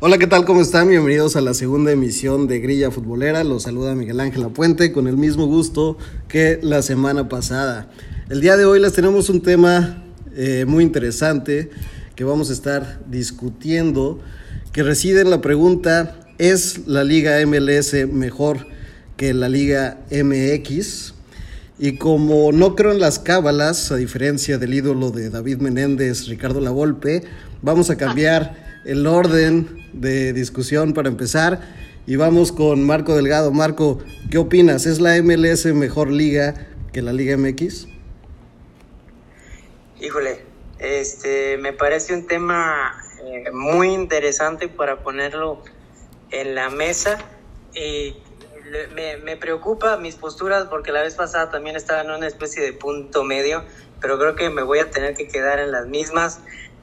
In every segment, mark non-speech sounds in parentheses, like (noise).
Hola, ¿qué tal? ¿Cómo están? Bienvenidos a la segunda emisión de Grilla Futbolera. Los saluda Miguel Ángel Apuente con el mismo gusto que la semana pasada. El día de hoy les tenemos un tema eh, muy interesante que vamos a estar discutiendo, que reside en la pregunta, ¿es la Liga MLS mejor que la Liga MX? Y como no creo en las cábalas, a diferencia del ídolo de David Menéndez, Ricardo Lavolpe, vamos a cambiar el orden de discusión para empezar. Y vamos con Marco Delgado. Marco, ¿qué opinas? ¿Es la MLS mejor liga que la Liga MX? Híjole, este, me parece un tema eh, muy interesante para ponerlo en la mesa. Y me, me, preocupa mis posturas porque la vez pasada también estaba en una especie de punto medio, pero creo que me voy a tener que quedar en las mismas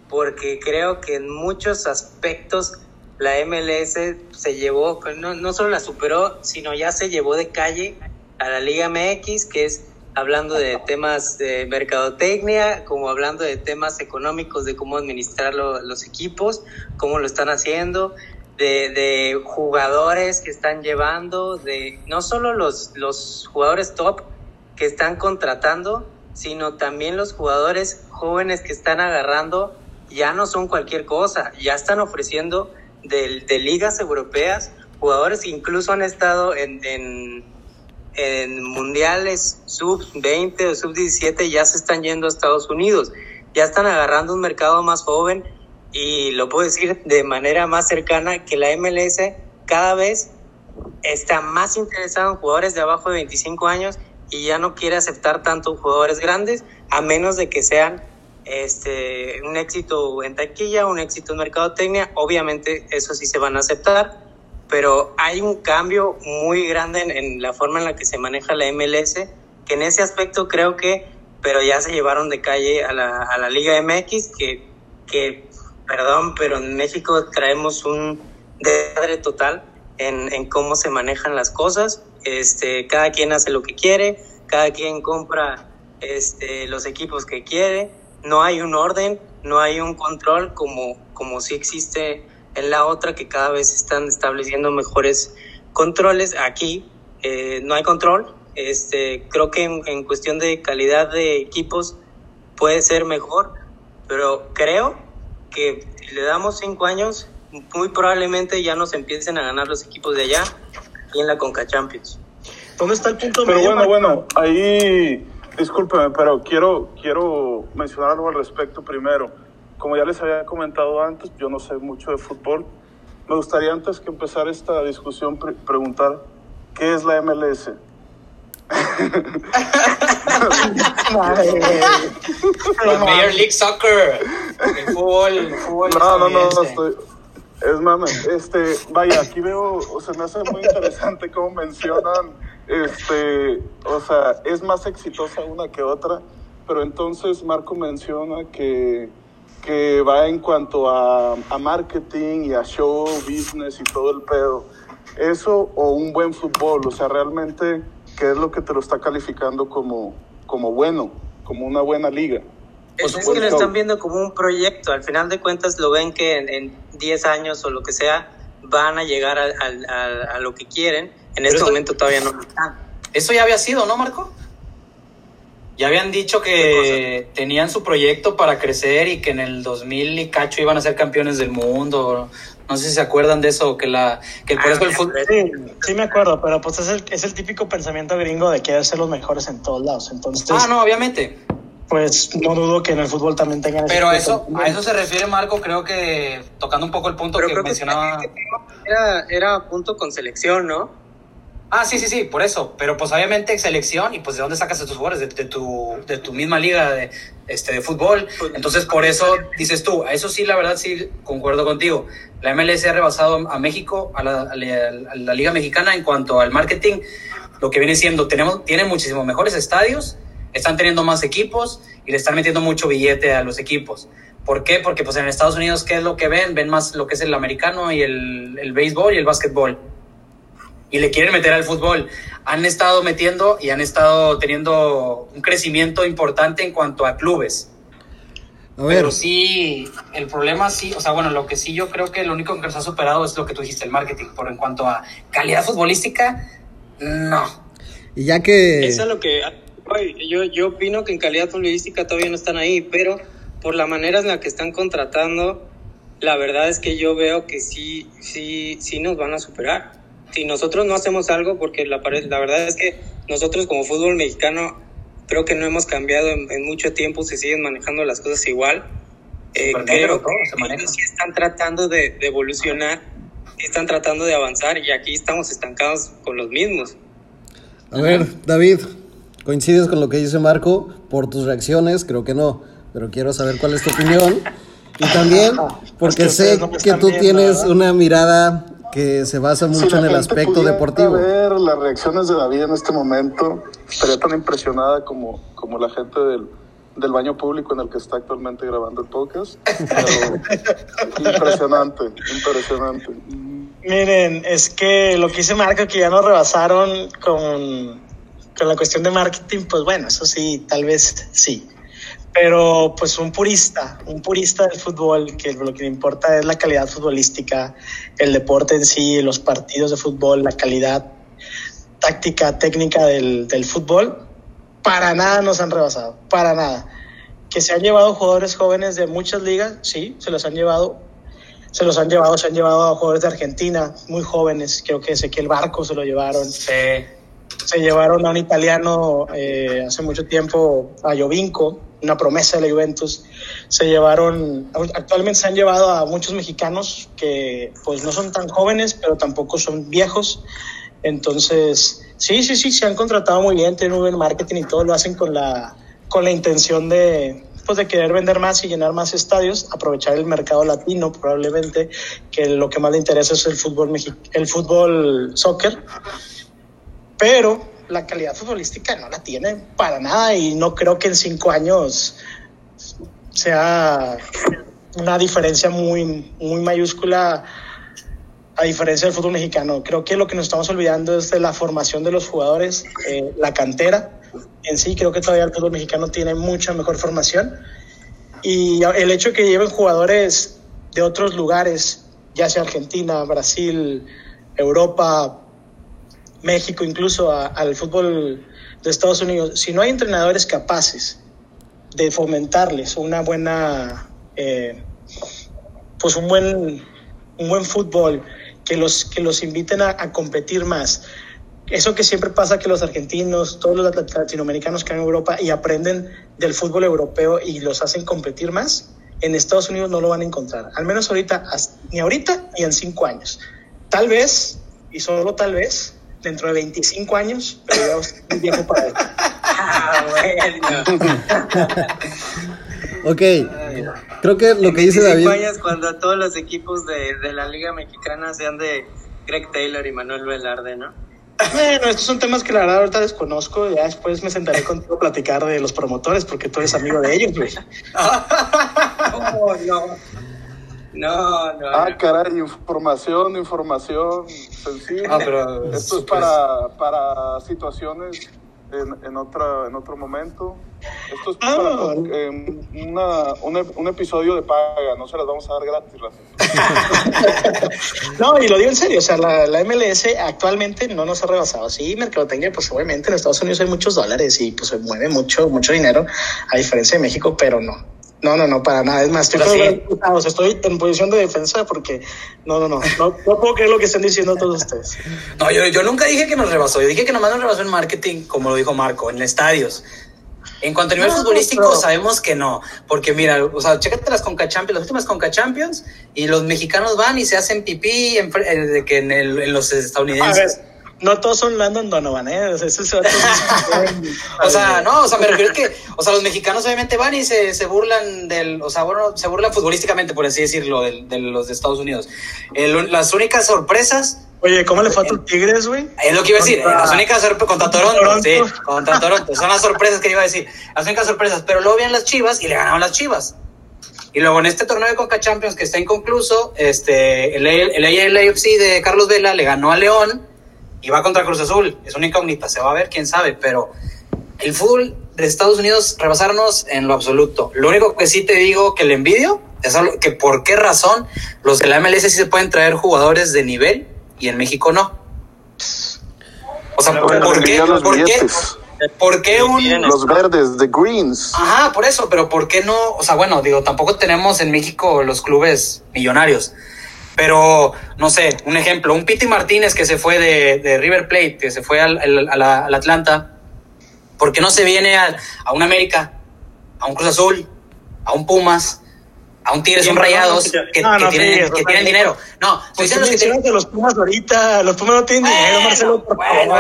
porque creo que en muchos aspectos la MLS se llevó, no, no solo la superó, sino ya se llevó de calle a la Liga MX, que es hablando de temas de mercadotecnia, como hablando de temas económicos, de cómo administrar los equipos, cómo lo están haciendo, de, de, jugadores que están llevando, de no solo los, los jugadores top que están contratando, sino también los jugadores jóvenes que están agarrando ya no son cualquier cosa, ya están ofreciendo de, de ligas europeas jugadores que incluso han estado en, en, mundiales sub-20 o sub-17, ya se están yendo a Estados Unidos, ya están agarrando un mercado más joven y lo puedo decir de manera más cercana que la MLS cada vez está más interesado en jugadores de abajo de 25 años y ya no quiere aceptar tanto jugadores grandes a menos de que sean este, un éxito en taquilla, un éxito en mercadotecnia, obviamente eso sí se van a aceptar, pero hay un cambio muy grande en, la forma en la que se maneja la MLS, que en ese aspecto creo que, pero ya se llevaron de calle a la, a la Liga MX, que, que, perdón, pero en México traemos un desmadre total en, en cómo se manejan las cosas, este, cada quien hace lo que quiere, cada quien compra este, los equipos que quiere, no hay un orden, no hay un control como, como sí existe en la otra, que cada vez están estableciendo mejores controles. Aquí eh, no hay control. Este, creo que en, cuestión de calidad de equipos puede ser mejor, pero creo que si le damos cinco años, muy probablemente ya nos empiecen a ganar los equipos de allá y en la Conca Champions. ¿Dónde está el punto Pero bueno, bueno, ahí Discúlpeme, pero quiero, quiero mencionar algo al respecto primero. Como ya les había comentado antes, yo no sé mucho de fútbol. Me gustaría antes que empezar esta discusión preguntar, ¿qué es la MLS? (laughs) Major League Soccer, el fútbol, fútbol No, no, no, estoy, es mame, este, vaya, aquí veo, o sea, me hace muy interesante cómo mencionan este, o sea, es más exitosa una que otra, pero entonces Marco menciona que, que va en cuanto a, a marketing y a show, business y todo el pedo. Eso o un buen fútbol, o sea, realmente, ¿qué es lo que te lo está calificando como, como bueno, como una buena liga? Es que lo están viendo como un proyecto, al final de cuentas lo ven que en 10 años o lo que sea van a llegar a, a, a lo que quieren en este momento todavía no. Eso ya había sido, ¿no, Marco? Ya habían dicho que tenían su proyecto para crecer y que en el 2000 y cacho iban a ser campeones del mundo. No sé si se acuerdan de eso, que la que por ah, eso el fútbol... Sí, sí me acuerdo, pero pues es el, es el típico pensamiento gringo de que ser los mejores en todos lados. Entonces, ah, no, obviamente. Pues no dudo que en el fútbol también tengan... Pero eso, a eso se refiere Marco, creo que tocando un poco el punto que mencionaba... era, era punto con selección, ¿no? Ah, sí, sí, sí, por eso. Pero pues obviamente selección y pues de dónde sacas a tus jugadores, de, tu, de tu misma liga de, este, de fútbol. Entonces por eso dices tú, a eso sí, la verdad sí, concuerdo contigo. La MLS ha rebasado a México, a la, a la, liga mexicana en cuanto al marketing, lo que viene siendo, tenemos, tienen muchísimos mejores estadios, están teniendo más equipos y le están metiendo mucho billete a los equipos. ¿Por qué? Porque pues en Estados Unidos, ¿qué es lo que ven? Ven más lo que es el americano y el, el béisbol y el básquetbol y le quieren meter al fútbol. Han estado metiendo y han estado teniendo un crecimiento importante en cuanto a clubes. A ver. Pero sí, el problema sí, o sea, bueno, lo que sí yo creo que lo único que se ha superado es lo que tú dijiste, el marketing. Por en cuanto a calidad futbolística, no. Y ya que... Eso es lo que... Yo, yo opino que en calidad futbolística todavía no están ahí, pero por la manera en la que están contratando, la verdad es que yo veo que sí, sí, sí nos van a superar. Si nosotros no hacemos algo, porque la, la verdad es que nosotros como fútbol mexicano creo que no hemos cambiado en, en mucho tiempo, se siguen manejando las cosas igual. Eh, creo todo, que ellos sí están tratando de, de evolucionar, están tratando de avanzar y aquí estamos estancados con los mismos. A ver, David, ¿coincides con lo que dice Marco? Por tus reacciones, creo que no, pero quiero saber cuál es tu opinión. Y también porque que sé que tú viendo, tienes ¿verdad? una mirada que se basa Si mucho la en el aspecto deportivo. ver las reacciones de David en este momento, estaría tan impresionada como, como la gente del, del baño público en el que está actualmente grabando el podcast. Pero (laughs) impresionante, impresionante. Miren, es que lo que dice Marco, que ya nos rebasaron con, con la cuestión de marketing, pues bueno, eso sí, tal vez sí. Pero pues un purista, un purista del fútbol, que lo que le importa es la calidad futbolística, el deporte en sí, los partidos de fútbol, la calidad táctica, técnica del, del fútbol, para nada nos han rebasado, para nada. Que se han llevado jugadores jóvenes de muchas ligas, sí, se los han llevado, se los han llevado, se han llevado a jugadores de Argentina, muy jóvenes, creo que Ezequiel Barco se lo llevaron, Sí. se llevaron a un italiano eh, hace mucho tiempo, a Jovinco, una promesa de la Juventus, se llevaron, actualmente se han llevado a muchos mexicanos que pues no son tan jóvenes, pero tampoco son viejos, entonces sí, sí, sí, se han contratado muy bien, tienen muy buen marketing y todo lo hacen con la, con la intención de, pues de querer vender más y llenar más estadios, aprovechar el mercado latino probablemente, que lo que más le interesa es el fútbol, el fútbol soccer, pero la calidad futbolística no la tiene para nada y no creo que en cinco años sea una diferencia muy, muy mayúscula a diferencia del fútbol mexicano. Creo que lo que nos estamos olvidando es de la formación de los jugadores, eh, la cantera en sí. Creo que todavía el fútbol mexicano tiene mucha mejor formación y el hecho de que lleven jugadores de otros lugares, ya sea Argentina, Brasil, Europa, México, incluso al fútbol de Estados Unidos, si no hay entrenadores capaces de fomentarles una buena, eh, pues un buen, un buen fútbol, que los, que los inviten a, competir más. Eso que siempre pasa que los argentinos, todos los lat- latinoamericanos que van a Europa y aprenden del fútbol europeo y los hacen competir más, en Estados Unidos no lo van a encontrar. Al menos ahorita, ni ahorita ni en cinco años. Tal vez, y solo tal vez, dentro de 25 años, pero ya viejo para eso. Ah, bueno. (laughs) Ok, creo que lo que dice 25 David... años cuando todos los equipos de, de la Liga Mexicana sean de Greg Taylor y Manuel Velarde, ¿no? Bueno, estos son temas que la verdad ahorita desconozco. Ya después me sentaré contigo a platicar de los promotores porque tú eres amigo de ellos, güey. (laughs) No, no. No, no. Ah, no. caray, información, información sencilla. Ah, pero Esto es súper- para, para situaciones en, en, otra, en otro momento. Esto es Ah. para eh, una, un, un episodio de paga, no se las vamos a dar gratis. (laughs) No, y lo digo en serio, o sea, la, la MLS actualmente no nos ha rebasado. Sí, mercadotecnia, pues obviamente en Estados Unidos hay muchos dólares y pues se mueve mucho, mucho dinero, a diferencia de México, pero no. No, no, no, para nada. Es más, estoy, sí. preocupado, o sea, estoy en posición de defensa porque no, no, no, no, no puedo creer lo que están diciendo todos ustedes. No, yo, yo nunca dije que nos rebasó. Yo dije que nomás nos rebasó en marketing, como lo dijo Marco, en estadios. En cuanto a nivel No, futbolístico, sabemos que no. Porque mira, o sea, chécate las Conca Champions, las últimas Conca Champions, y los mexicanos van y se hacen pipí en, fre- eh, en, el- en los A estadounidenses. No todos son Landon Donovan, ¿eh? O sea, eso es otro- (laughs) O sea, no, o sea, me refiero que, o sea, los mexicanos obviamente van y se, se burlan del, o sea, bueno, se burlan futbolísticamente, por así decirlo, del- de, los de Estados Unidos. El- las únicas sorpresas Oye, ¿cómo le fue a tus Tigres, güey? Es lo que iba a decir, Contra- las únicas sorpresas contra Toronto, Toronto. sí, contra Toronto, son las sorpresas que iba a decir, las únicas sorpresas, pero luego vienen las Chivas y le ganaron las Chivas. Y luego en este torneo de Coca Champions que está inconcluso, este, el, el LAFC de Carlos Vela le ganó a León y va contra Cruz Azul. Es una incógnita, se va a ver, quién sabe, pero el fútbol de Estados Unidos rebasarnos en lo absoluto. Lo único que sí te digo que le envidio es que por qué razón los de la MLS sí se pueden traer jugadores de nivel y en México no. O sea, ¿por, qué? ¿Por qué? ¿Por qué un... Los verdes, the greens. Ajá, por eso, pero ¿por qué no? O sea, bueno, digo, tampoco tenemos en México los clubes millonarios. Pero, no sé, un ejemplo, un Piti Martínez que se fue de, River Plate, que se fue al, Atlanta, ¿por qué no se viene a, un América, a un Cruz Azul, a un Pumas, a un Tigres, un Rayados, que, tienen, que tienen dinero? No, pues los que tienen... los Pumas ahorita, los Pumas no tienen dinero, Marcelo, por bueno,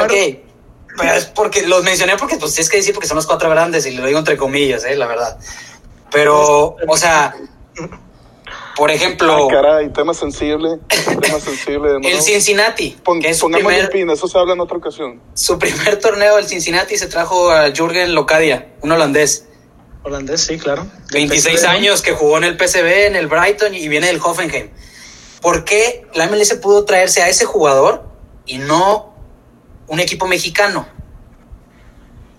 Pero es porque los mencioné porque pues tienes que decir porque son los cuatro grandes y lo digo entre comillas, eh, la verdad. Pero, o sea, por ejemplo. caray, tema sensible. tema sensible. (laughs) el Cincinnati. que es su primer, pin, eso se habla en otra ocasión. Su primer (laughs) torneo del Cincinnati se trajo a Jürgen Locadia, un holandés. Holandés, sí, claro. 26 años que jugó en el PSV, en el Brighton y viene del Hoffenheim. ¿Por qué la MLS pudo traerse a ese jugador y no un equipo mexicano?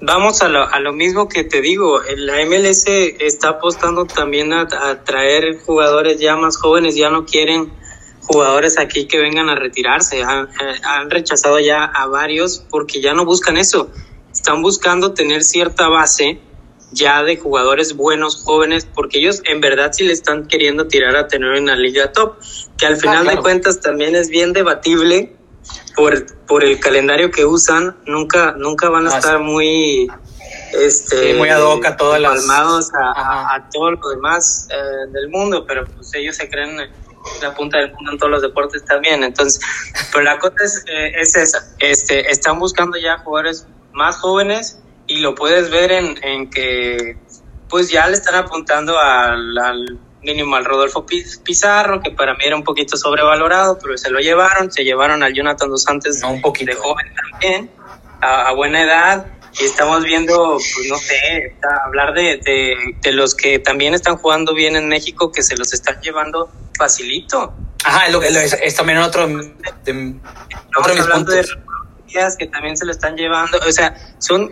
Vamos a lo, a lo mismo que te digo, la MLS está apostando también a, traer jugadores ya más jóvenes, ya no quieren jugadores aquí que vengan a retirarse, han, han, rechazado ya a varios porque ya no buscan eso, están buscando tener cierta base ya de jugadores buenos, jóvenes, porque ellos en verdad sí le están queriendo tirar a tener una liga top, que al final de cuentas también es bien debatible por, por el calendario que usan, nunca, nunca van a ah, estar muy este muy ad hoc a todas las a, a, todo lo demás eh, del mundo, pero pues ellos se creen la punta del mundo en todos los deportes también. Entonces, pero la cosa es, eh, es esa. Este, están buscando ya jugadores más jóvenes y lo puedes ver en, en que pues ya le están apuntando al, al mínimo al Rodolfo Pizarro, que para mí era un poquito sobrevalorado, pero se lo llevaron, se llevaron al Jonathan Dos Santos un poquito de joven también, a, buena edad, y estamos viendo, pues no sé, hablar de, de, los que también están jugando bien en México, que se los están llevando facilito. Ajá, es, lo, es, es también otro de, otro de mis puntos. De que también se lo están llevando, o sea, son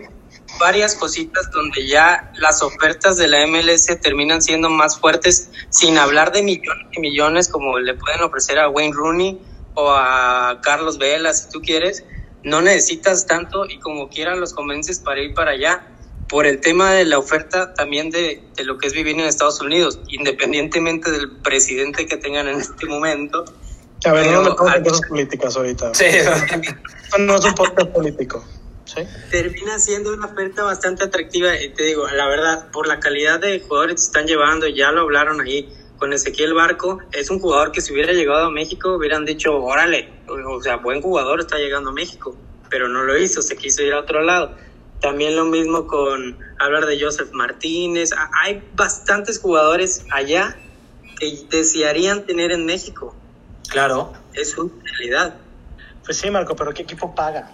varias cositas donde ya las ofertas de la MLS terminan siendo más fuertes, sin hablar de millones y millones como le pueden ofrecer a Wayne Rooney o a Carlos Vela, si tú quieres. No necesitas tanto y como quieran los convences para ir para allá. Por el tema de la oferta también de, de lo que es vivir en Estados Unidos, independientemente del presidente que tengan en este momento. A ver, no me cosas políticas ahorita. Sí. no es un podcast político. Termina siendo una oferta bastante atractiva y te digo, la verdad, por la calidad de jugadores que están llevando, ya lo hablaron ahí con Ezequiel Barco, es un jugador que si hubiera llegado a México hubieran dicho, órale, o sea, buen jugador está llegando a México, pero no lo hizo, se quiso ir a otro lado. También lo mismo con hablar de Joseph Martínez, hay bastantes jugadores allá que desearían tener en México. Claro. Es una realidad. Pues sí, Marco, pero ¿qué equipo paga?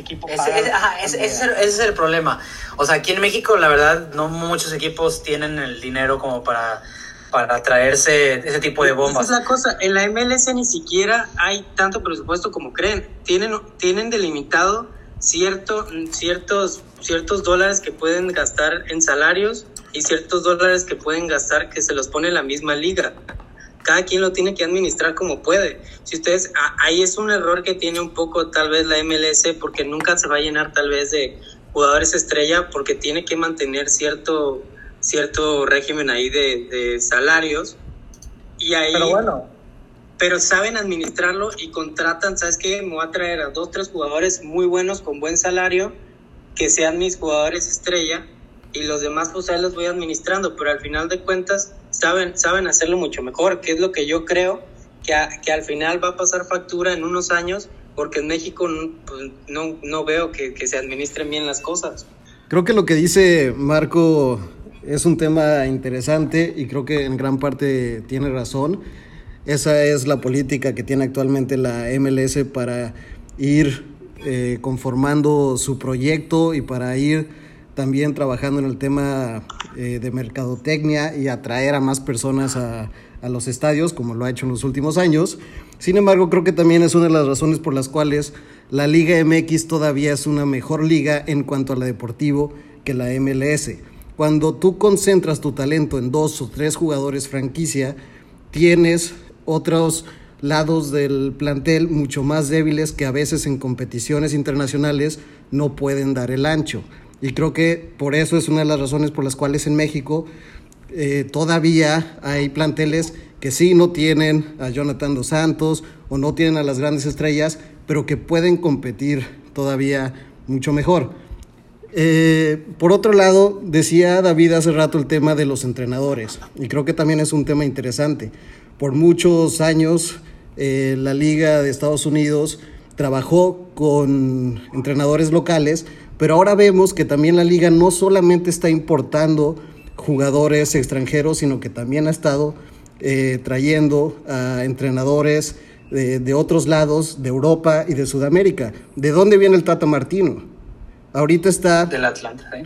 Equipo ese, es el, problema. O sea, aquí en México, la verdad, no muchos equipos tienen el dinero como para, para traerse ese tipo de bombas. Esa es la cosa. En la MLS ni siquiera hay tanto presupuesto como creen. Tienen, tienen delimitado cierto, ciertos, ciertos dólares que pueden gastar en salarios y ciertos dólares que pueden gastar que se los pone la misma liga cada quien lo tiene que administrar como puede. Si ustedes, ahí es un error que tiene un poco tal vez la MLS porque nunca se va a llenar tal vez de jugadores estrella porque tiene que mantener cierto, cierto régimen ahí de, salarios. Y ahí, pero bueno. Pero saben administrarlo y contratan, ¿sabes qué? Me voy a traer a dos, tres jugadores muy buenos con buen salario que sean mis jugadores estrella y los demás pues ahí los voy administrando, pero al final de cuentas saben, saben hacerlo mucho mejor, que es lo que yo creo que, que al final va a pasar factura en unos años, porque en México pues, no, no veo que, que se administren bien las cosas. Creo que lo que dice Marco es un tema interesante y creo que en gran parte tiene razón. Esa es la política que tiene actualmente la MLS para ir eh, conformando su proyecto y para ir también trabajando en el tema eh, de mercadotecnia y atraer a más personas a, a, los estadios, como lo ha hecho en los últimos años. Sin embargo, creo que también es una de las razones por las cuales la Liga MX todavía es una mejor liga en cuanto a la deportivo que la MLS. Cuando tú concentras tu talento en dos o tres jugadores franquicia, tienes otros lados del plantel mucho más débiles que a veces en competiciones internacionales no pueden dar el ancho. Y creo que por eso es una de las razones por las cuales en México eh, todavía hay planteles que sí no tienen a Jonathan dos Santos o no tienen a las grandes estrellas, pero que pueden competir todavía mucho mejor. Eh, por otro lado, decía David hace rato el tema de los entrenadores, y creo que también es un tema interesante. Por muchos años, eh, la Liga de Estados Unidos trabajó con entrenadores locales, pero ahora vemos que también la liga no solamente está importando jugadores extranjeros, sino que también ha estado eh, trayendo a entrenadores de, otros lados, de Europa y de Sudamérica. ¿De dónde viene el Tata Martino? Ahorita está... Del Atlanta, ¿eh?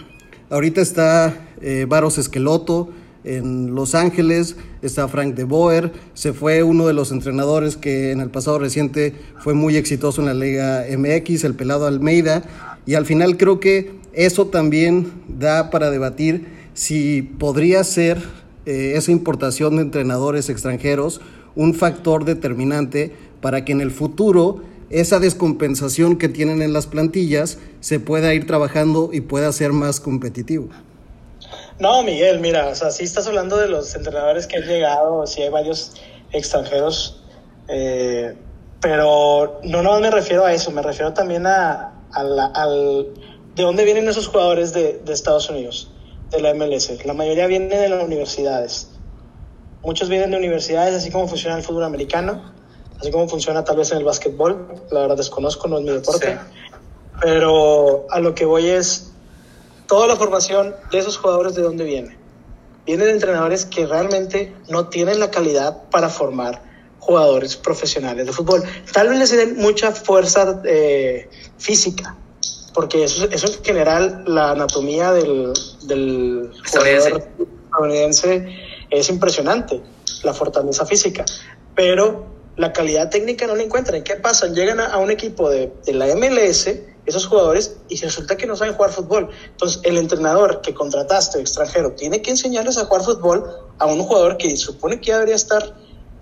Ahorita está eh, Varos Esqueloto en Los Ángeles, está Frank de Boer, se fue uno de los entrenadores que en el pasado reciente fue muy exitoso en la Liga MX, el pelado Almeida, y al final creo que eso también da para debatir si podría ser eh, esa importación de entrenadores extranjeros un factor determinante para que en el futuro esa descompensación que tienen en las plantillas se pueda ir trabajando y pueda ser más competitivo. No, Miguel, mira, o sea, si estás hablando de los entrenadores que han llegado, si hay varios extranjeros, eh, pero no, no me refiero a eso, me refiero también a, al, de dónde vienen esos jugadores de, de, Estados Unidos, de la MLS. La mayoría vienen de las universidades. Muchos vienen de universidades, así como funciona el fútbol americano, así como funciona tal vez en el básquetbol. La verdad desconozco, no es mi deporte. Pero a lo que voy es, toda la formación de esos jugadores, ¿de dónde viene? Vienen de entrenadores que realmente no tienen la calidad para formar jugadores profesionales de fútbol. Tal vez les den mucha fuerza eh, física, porque eso, eso en general la anatomía del, del jugador estadounidense es impresionante, la fortaleza física, pero la calidad técnica no la encuentran. ¿Qué pasa? Llegan a, un equipo de, de, la MLS, esos jugadores, y resulta que no saben jugar fútbol. Entonces, el entrenador que contrataste, extranjero, tiene que enseñarles a jugar fútbol a un jugador que supone que debería estar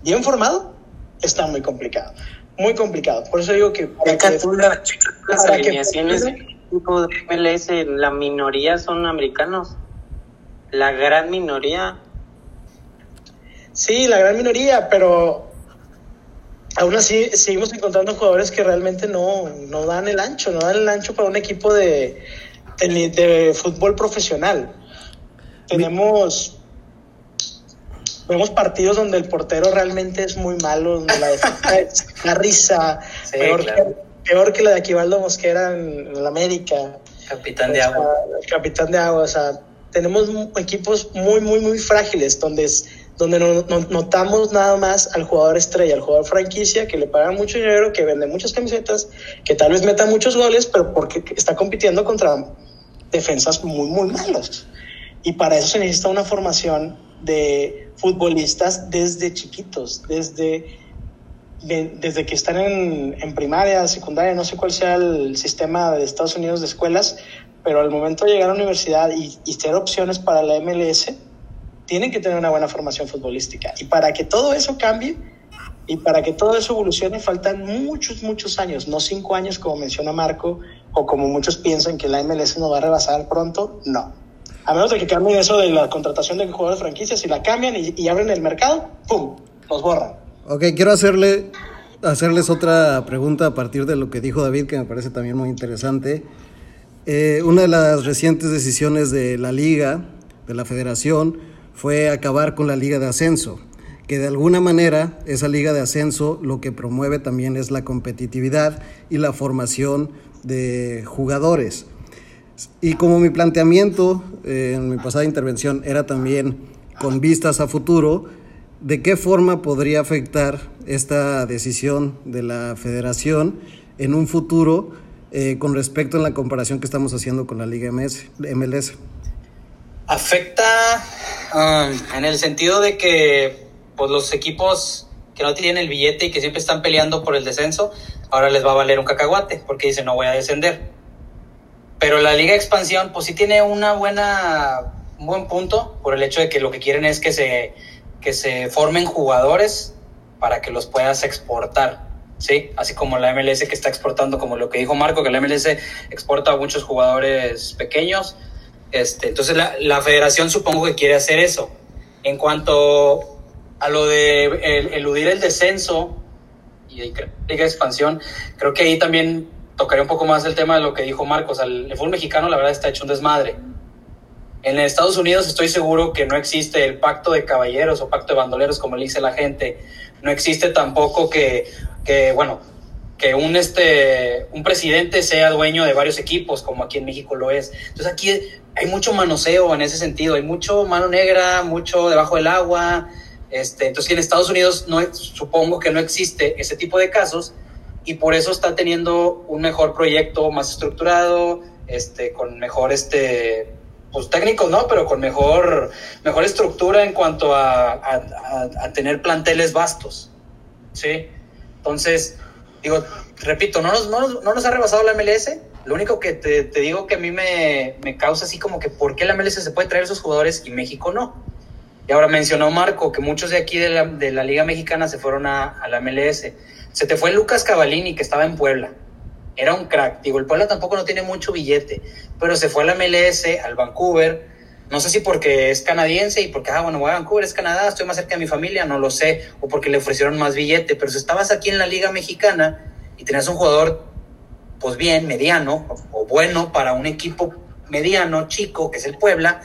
bien formado, está muy complicado. Muy complicado. Por eso digo que. Para que, la, las alineaciones del equipo de MLS, la minoría son americanos. La gran minoría. Sí, la gran minoría, pero aún así seguimos encontrando jugadores que realmente no, no dan el ancho, no dan el ancho para un equipo de, de, de fútbol profesional. Tenemos vemos partidos donde el portero realmente es muy malo, donde la defensa es una risa, Sí, peor, claro. que, peor que la de Aquivaldo Mosquera en, en la América. Capitán de O sea, agua. el capitán de agua, o sea, tenemos equipos muy, muy, muy frágiles donde, es- donde no, no- notamos nada más al jugador estrella, al jugador franquicia, que le pagan mucho dinero, que vende muchas camisetas, que tal vez meta muchos goles, pero porque está compitiendo contra defensas muy, muy malos. Y para eso se necesita una formación de futbolistas desde chiquitos, desde, de- desde que están en, en primaria, secundaria, no sé cuál sea el sistema de Estados Unidos de escuelas, pero al momento de llegar a la universidad y, y ser opciones para la MLS, tienen que tener una buena formación futbolística. Y para que todo eso cambie y para que todo eso evolucione, faltan muchos, muchos años, no cinco años como menciona Marco, o como muchos piensan que la MLS nos va a rebasar pronto, no. A menos de que cambien eso de la contratación de jugadores franquicias, si la cambian y, abren el mercado, ¡pum! Nos borran. Ok, quiero hacerle, hacerles otra pregunta a partir de lo que dijo David, que me parece también muy interesante. Eh, una de las recientes decisiones de la liga, de la federación, fue acabar con la liga de ascenso, que de alguna manera esa liga de ascenso lo que promueve también es la competitividad y la formación de jugadores. Y como mi planteamiento eh, en mi pasada intervención era también con vistas a futuro, ¿de qué forma podría afectar esta decisión de la federación en un futuro eh, con respecto a la comparación que estamos haciendo con la Liga MS, MLS? Afecta um, en el sentido de que pues, los equipos que no tienen el billete y que siempre están peleando por el descenso, ahora les va a valer un cacahuate porque dicen no voy a descender. Pero la Liga Expansión, pues sí tiene una buena, un buen punto por el hecho de que lo que quieren es que se, que se formen jugadores para que los puedas exportar. ¿sí? Así como la MLS que está exportando, como lo que dijo Marco, que la MLS exporta a muchos jugadores pequeños. Este, entonces la, la federación supongo que quiere hacer eso. En cuanto a lo de el, eludir el descenso y de Expansión, creo que ahí también tocaría un poco más el tema de lo que dijo Marcos. el fútbol mexicano la verdad está hecho un desmadre. En Estados Unidos estoy seguro que no existe el pacto de caballeros o pacto de bandoleros, como le dice la gente. No existe tampoco que, que bueno, que un, este, un presidente sea dueño de varios equipos, como aquí en México lo es. Entonces aquí hay mucho manoseo en ese sentido, hay mucho mano negra, mucho debajo del agua. Este, entonces en Estados Unidos no, supongo que no existe ese tipo de casos y por eso está teniendo un mejor proyecto más estructurado, este, con mejor este, pues técnicos no, pero con mejor, mejor estructura en cuanto a, a, tener planteles vastos. ¿sí? Entonces, digo, repito, no nos, no, no nos ha rebasado la MLS. Lo único que te, te digo que a mí me, me, causa así como que por qué la MLS se puede traer esos jugadores y México no. Y ahora mencionó Marco que muchos de aquí de la, de la Liga Mexicana se fueron a, a la MLS. Se te fue Lucas Cavallini, que estaba en Puebla era un crack. Digo, el Puebla tampoco no tiene mucho billete, pero se fue a la MLS, al Vancouver. No sé si porque es canadiense y porque, ah, bueno, voy a Vancouver, es Canadá, estoy más cerca de mi familia, no lo sé, o porque le ofrecieron más billete, pero si estabas aquí en la Liga Mexicana y tenías un jugador, pues bien, mediano o, bueno para un equipo mediano, chico, que es el Puebla,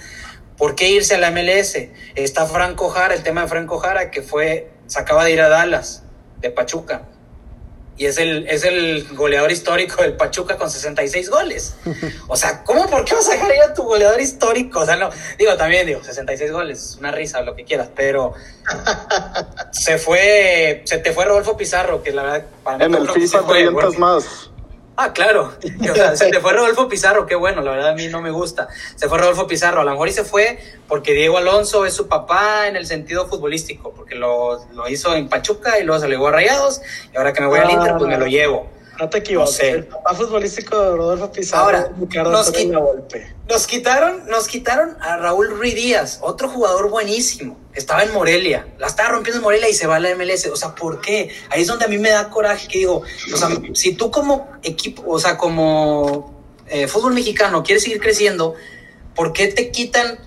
¿por qué irse a la MLS? Está Franco Jara, el tema de Franco Jara, que fue, se acaba de ir a Dallas, de Pachuca y es el, es el goleador histórico del Pachuca con 66 goles. O sea, ¿cómo? ¿Por qué vas a dejar ir a tu goleador histórico? O sea, no, digo, también digo, 66 goles, una risa, lo que quieras, pero (laughs) se fue, se te fue Rodolfo Pizarro, que la verdad, para En el FIFA más. Ah, claro. (laughs) se te fue Rodolfo Pizarro, qué bueno, la verdad a mí no me gusta. Se fue Rodolfo Pizarro, a lo mejor y se fue porque Diego Alonso es su papá en el sentido futbolístico, porque lo, lo hizo en Pachuca y luego se le a Rayados, y ahora que me voy al Inter, pues me lo llevo. No te equivoques. El papá futbolístico de Rodolfo Pizarro. Ahora, nos, nos, quitaron, nos quitaron a Raúl Ruiz Díaz, otro jugador buenísimo. Estaba en Morelia. La estaba rompiendo en Morelia y se va a la MLS. O sea, ¿por qué? Ahí es donde a mí me da coraje que digo, o sea, si tú como equipo, o sea, como eh, fútbol mexicano quieres seguir creciendo, ¿por qué te quitan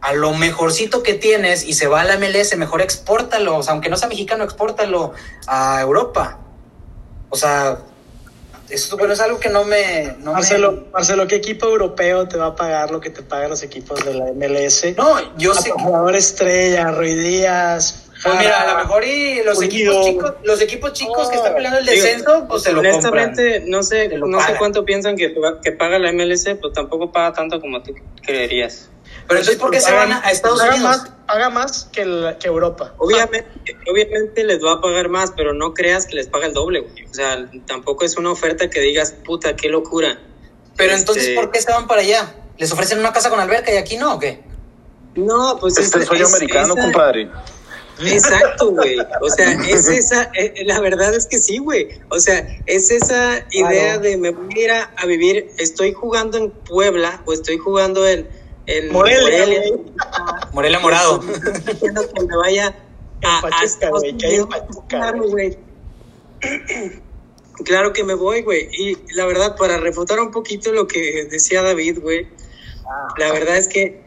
a lo mejorcito que tienes y se va a la MLS? Mejor expórtalo. O sea, aunque no sea mexicano, expórtalo a Europa. O sea, eso bueno, es algo que no me... Marcelo, Marcelo, ¿qué equipo europeo te va a pagar lo que te pagan los equipos de la MLS? No, yo sé... Jugador estrella, Ruiz Díaz... Pues mira, a lo mejor y los equipos chicos, los equipos chicos que están peleando el descenso, pues se lo Honestamente, no sé, no sé cuánto piensan que, que paga la MLS, pero tampoco paga tanto como tú creerías. Pero entonces, ¿por qué se van a Estados Unidos? Más, paga más que, que Europa. Obviamente, obviamente les va a pagar más, pero no creas que les paga el doble, güey. O sea, tampoco es una oferta que digas, puta, qué locura. Pero entonces, este ¿por qué se van para allá? ¿Les ofrecen una casa con alberca y aquí no o qué? No, pues este es, sueño americano, compadre. Exacto, güey. O sea, (laughs) es esa, eh, eh, la verdad es que sí, güey. O sea, es esa idea de me voy a ir a, vivir, estoy jugando en Puebla o estoy jugando en, el Morelia. Morelia, morado. que me vaya a, (clears throat) Claro que me voy, güey. Y la verdad, para refutar un poquito lo que decía David, güey, ah. la verdad es que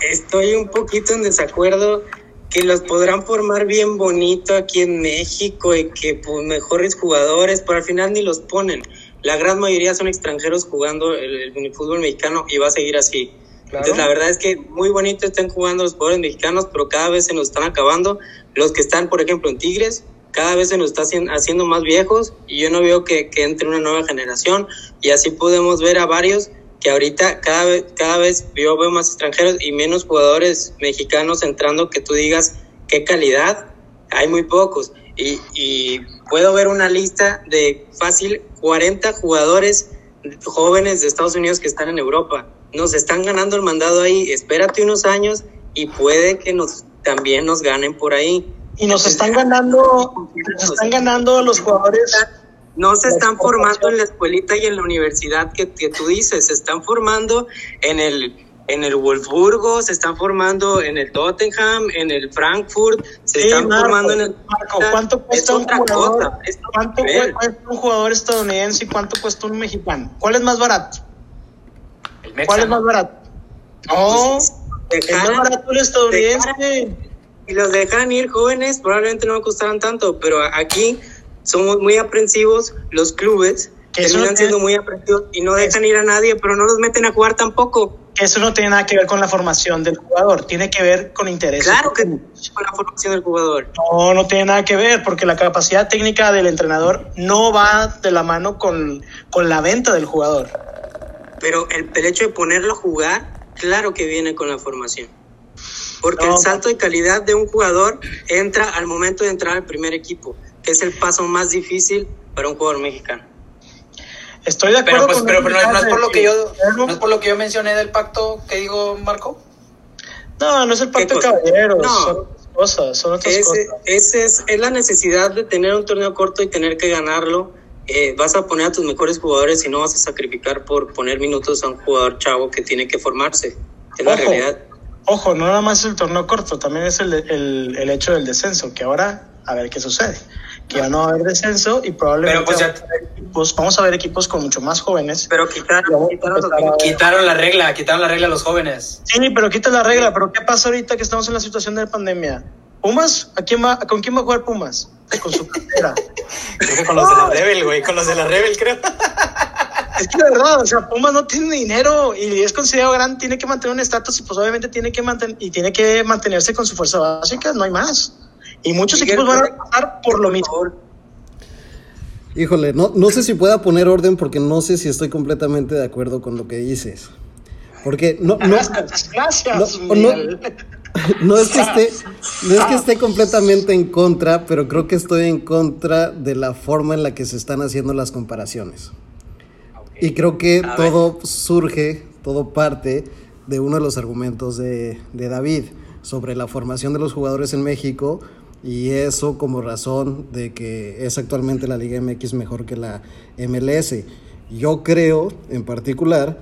estoy un poquito en desacuerdo que los podrán formar bien bonito aquí en México y que pues, mejores jugadores, pero al final ni los ponen. La gran mayoría son extranjeros jugando el, el fútbol mexicano y va a seguir así. Entonces, la verdad es que muy bonito están jugando los jugadores mexicanos, pero cada vez se nos están acabando. Los que están, por ejemplo, en Tigres, cada vez se nos está haciendo más viejos y yo no veo que, que entre una nueva generación. Y así podemos ver a varios que ahorita cada vez, cada vez yo veo más extranjeros y menos jugadores mexicanos entrando que tú digas qué calidad. Hay muy pocos. Y, y puedo ver una lista de fácil 40 jugadores jóvenes de Estados Unidos que están en Europa nos están ganando el mandado ahí, espérate unos años y puede que nos también nos ganen por ahí. y nos están ganando, nos están ganando los jugadores. No se están formando en la escuelita y en la universidad que, que tú dices, se están formando en el en el Wolfsburgo, se están formando en el Tottenham, en el Frankfurt, se Sí, están Marco, formando en el... Marco, ¿cuánto cuesta es un otra jugador? cosa, es otro ¿Cuánto nivel. cuesta un jugador estadounidense y cuánto cuesta un mexicano? ¿Cuál es más barato? El Mexa, ¿Cuál es más ¿no? barato? No, Dejaran- más barato el estadounidense. y los dejan ir jóvenes, probablemente no costaran tanto, pero aquí somos muy aprensivos, los clubes Que eso terminan no siendo muy aprensivos y no dejan ir a nadie, pero no los meten a jugar tampoco. Eso no tiene nada que ver con la formación del jugador, tiene que ver con intereses. Claro que con la formación del jugador. No, no tiene nada que ver, porque la capacidad técnica del entrenador no va de la mano con, con la venta del jugador. Pero el, el hecho de ponerlo a jugar, claro que viene con la formación. Porque No. el salto de calidad de un jugador entra al momento de entrar al primer equipo, que es el paso más difícil para un jugador mexicano. Estoy de Pero, acuerdo pues, con pero, pero no, es- no es por lo que yo, Pero- no es por lo que yo mencioné del pacto que digo Marco. No, no es el pacto de caballeros, No. son otras cosas, son otras Ese, cosas. ese es, es la necesidad de tener un torneo corto y tener que ganarlo. Eh, vas a poner a tus mejores jugadores y no vas a sacrificar por poner minutos a un jugador chavo que tiene que formarse. Es la realidad. Ojo, no nada más el torneo corto, también es el, el, el hecho del descenso, que ahora a ver qué sucede. Que ya no va a haber descenso y probablemente pues, ya- vamos, a ver equipos, vamos a ver equipos con mucho más jóvenes. Pero quitaron, quitaron los Quitaron la regla, quitaron la regla a los jóvenes. Sí, pero quita la regla, pero ¿qué pasa ahorita que estamos en la situación de pandemia? ¿Pumas? ¿A quién va, ¿Con quién va a jugar Pumas? Con su cantera. (laughs) Creo que con los de la Rebel, güey, con los de la Rebel, creo. (laughs) Es que la verdad, o sea, Pumas no tiene dinero y es considerado grande, tiene que mantener un estatus y pues obviamente tiene que mantener y tiene que mantenerse con su fuerza básica, no hay más. Y muchos Miguel, equipos van a pasar por lo mismo. Híjole, no, no sé si pueda poner orden porque no sé si estoy completamente de acuerdo con lo que dices. Porque no, no, Gracias, gracias, No, no. (laughs) No es que esté, no es que esté completamente en contra, pero creo que estoy en contra de la forma en la que se están haciendo las comparaciones. Y creo que A todo surge, todo parte de uno de los argumentos de, de David sobre la formación de los jugadores en México y eso como razón de que es actualmente la Liga MX mejor que la MLS. Yo creo en particular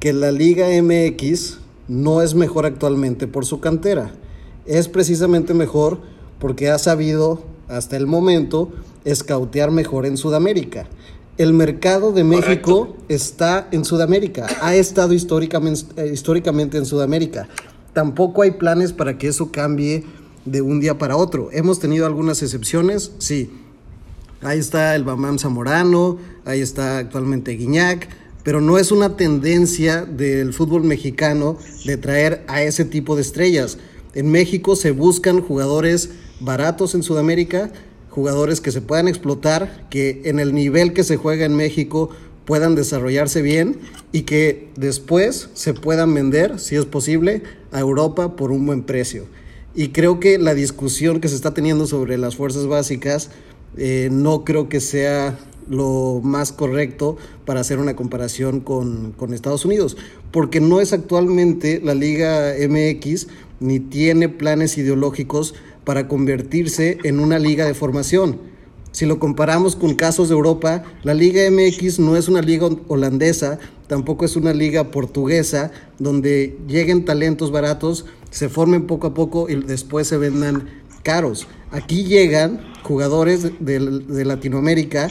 que la Liga MX no es mejor actualmente por su cantera. Es precisamente mejor porque ha sabido hasta el momento escautear mejor en Sudamérica. El mercado de México está en Sudamérica, ha estado históricamente, eh, históricamente en Sudamérica. Tampoco hay planes para que eso cambie de un día para otro. Hemos tenido algunas excepciones, sí. Ahí está el Bamam Zamorano, ahí está actualmente Guiñac, pero no es una tendencia del fútbol mexicano de traer a ese tipo de estrellas. En México se buscan jugadores baratos en Sudamérica, jugadores que se puedan explotar, que en el nivel que se juega en México puedan desarrollarse bien y que después se puedan vender, si es posible, a Europa por un buen precio. Y creo que la discusión que se está teniendo sobre las fuerzas básicas eh, no creo que sea lo más correcto para hacer una comparación con, con Estados Unidos, porque no es actualmente la Liga MX ni tiene planes ideológicos para convertirse en una liga de formación. Si lo comparamos con casos de Europa, la Liga MX no es una liga holandesa, tampoco es una liga portuguesa, donde lleguen talentos baratos, se formen poco a poco y después se vendan caros. Aquí llegan jugadores de, de Latinoamérica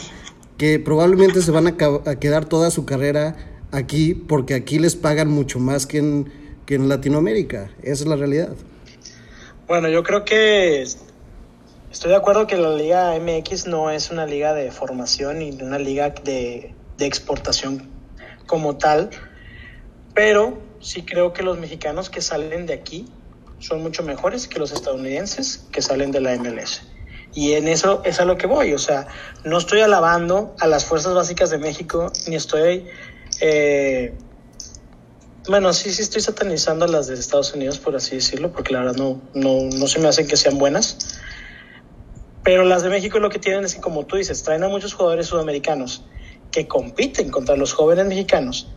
que probablemente se van a, a, quedar toda su carrera aquí porque aquí les pagan mucho más que en, que en Latinoamérica. Esa es la realidad. Bueno, yo creo que estoy de acuerdo que la Liga MX no es una liga de formación ni una liga de, de exportación como tal, pero sí creo que los mexicanos que salen de aquí son mucho mejores que los estadounidenses que salen de la MLS. Y en eso es a lo que voy. O sea, no estoy alabando a las fuerzas básicas de México, ni estoy... Eh, bueno, sí, sí estoy satanizando a las de Estados Unidos, por así decirlo, porque la verdad no, no, no se me hacen que sean buenas. Pero las de México lo que tienen es que, como tú dices, traen a muchos jugadores sudamericanos que compiten contra los jóvenes mexicanos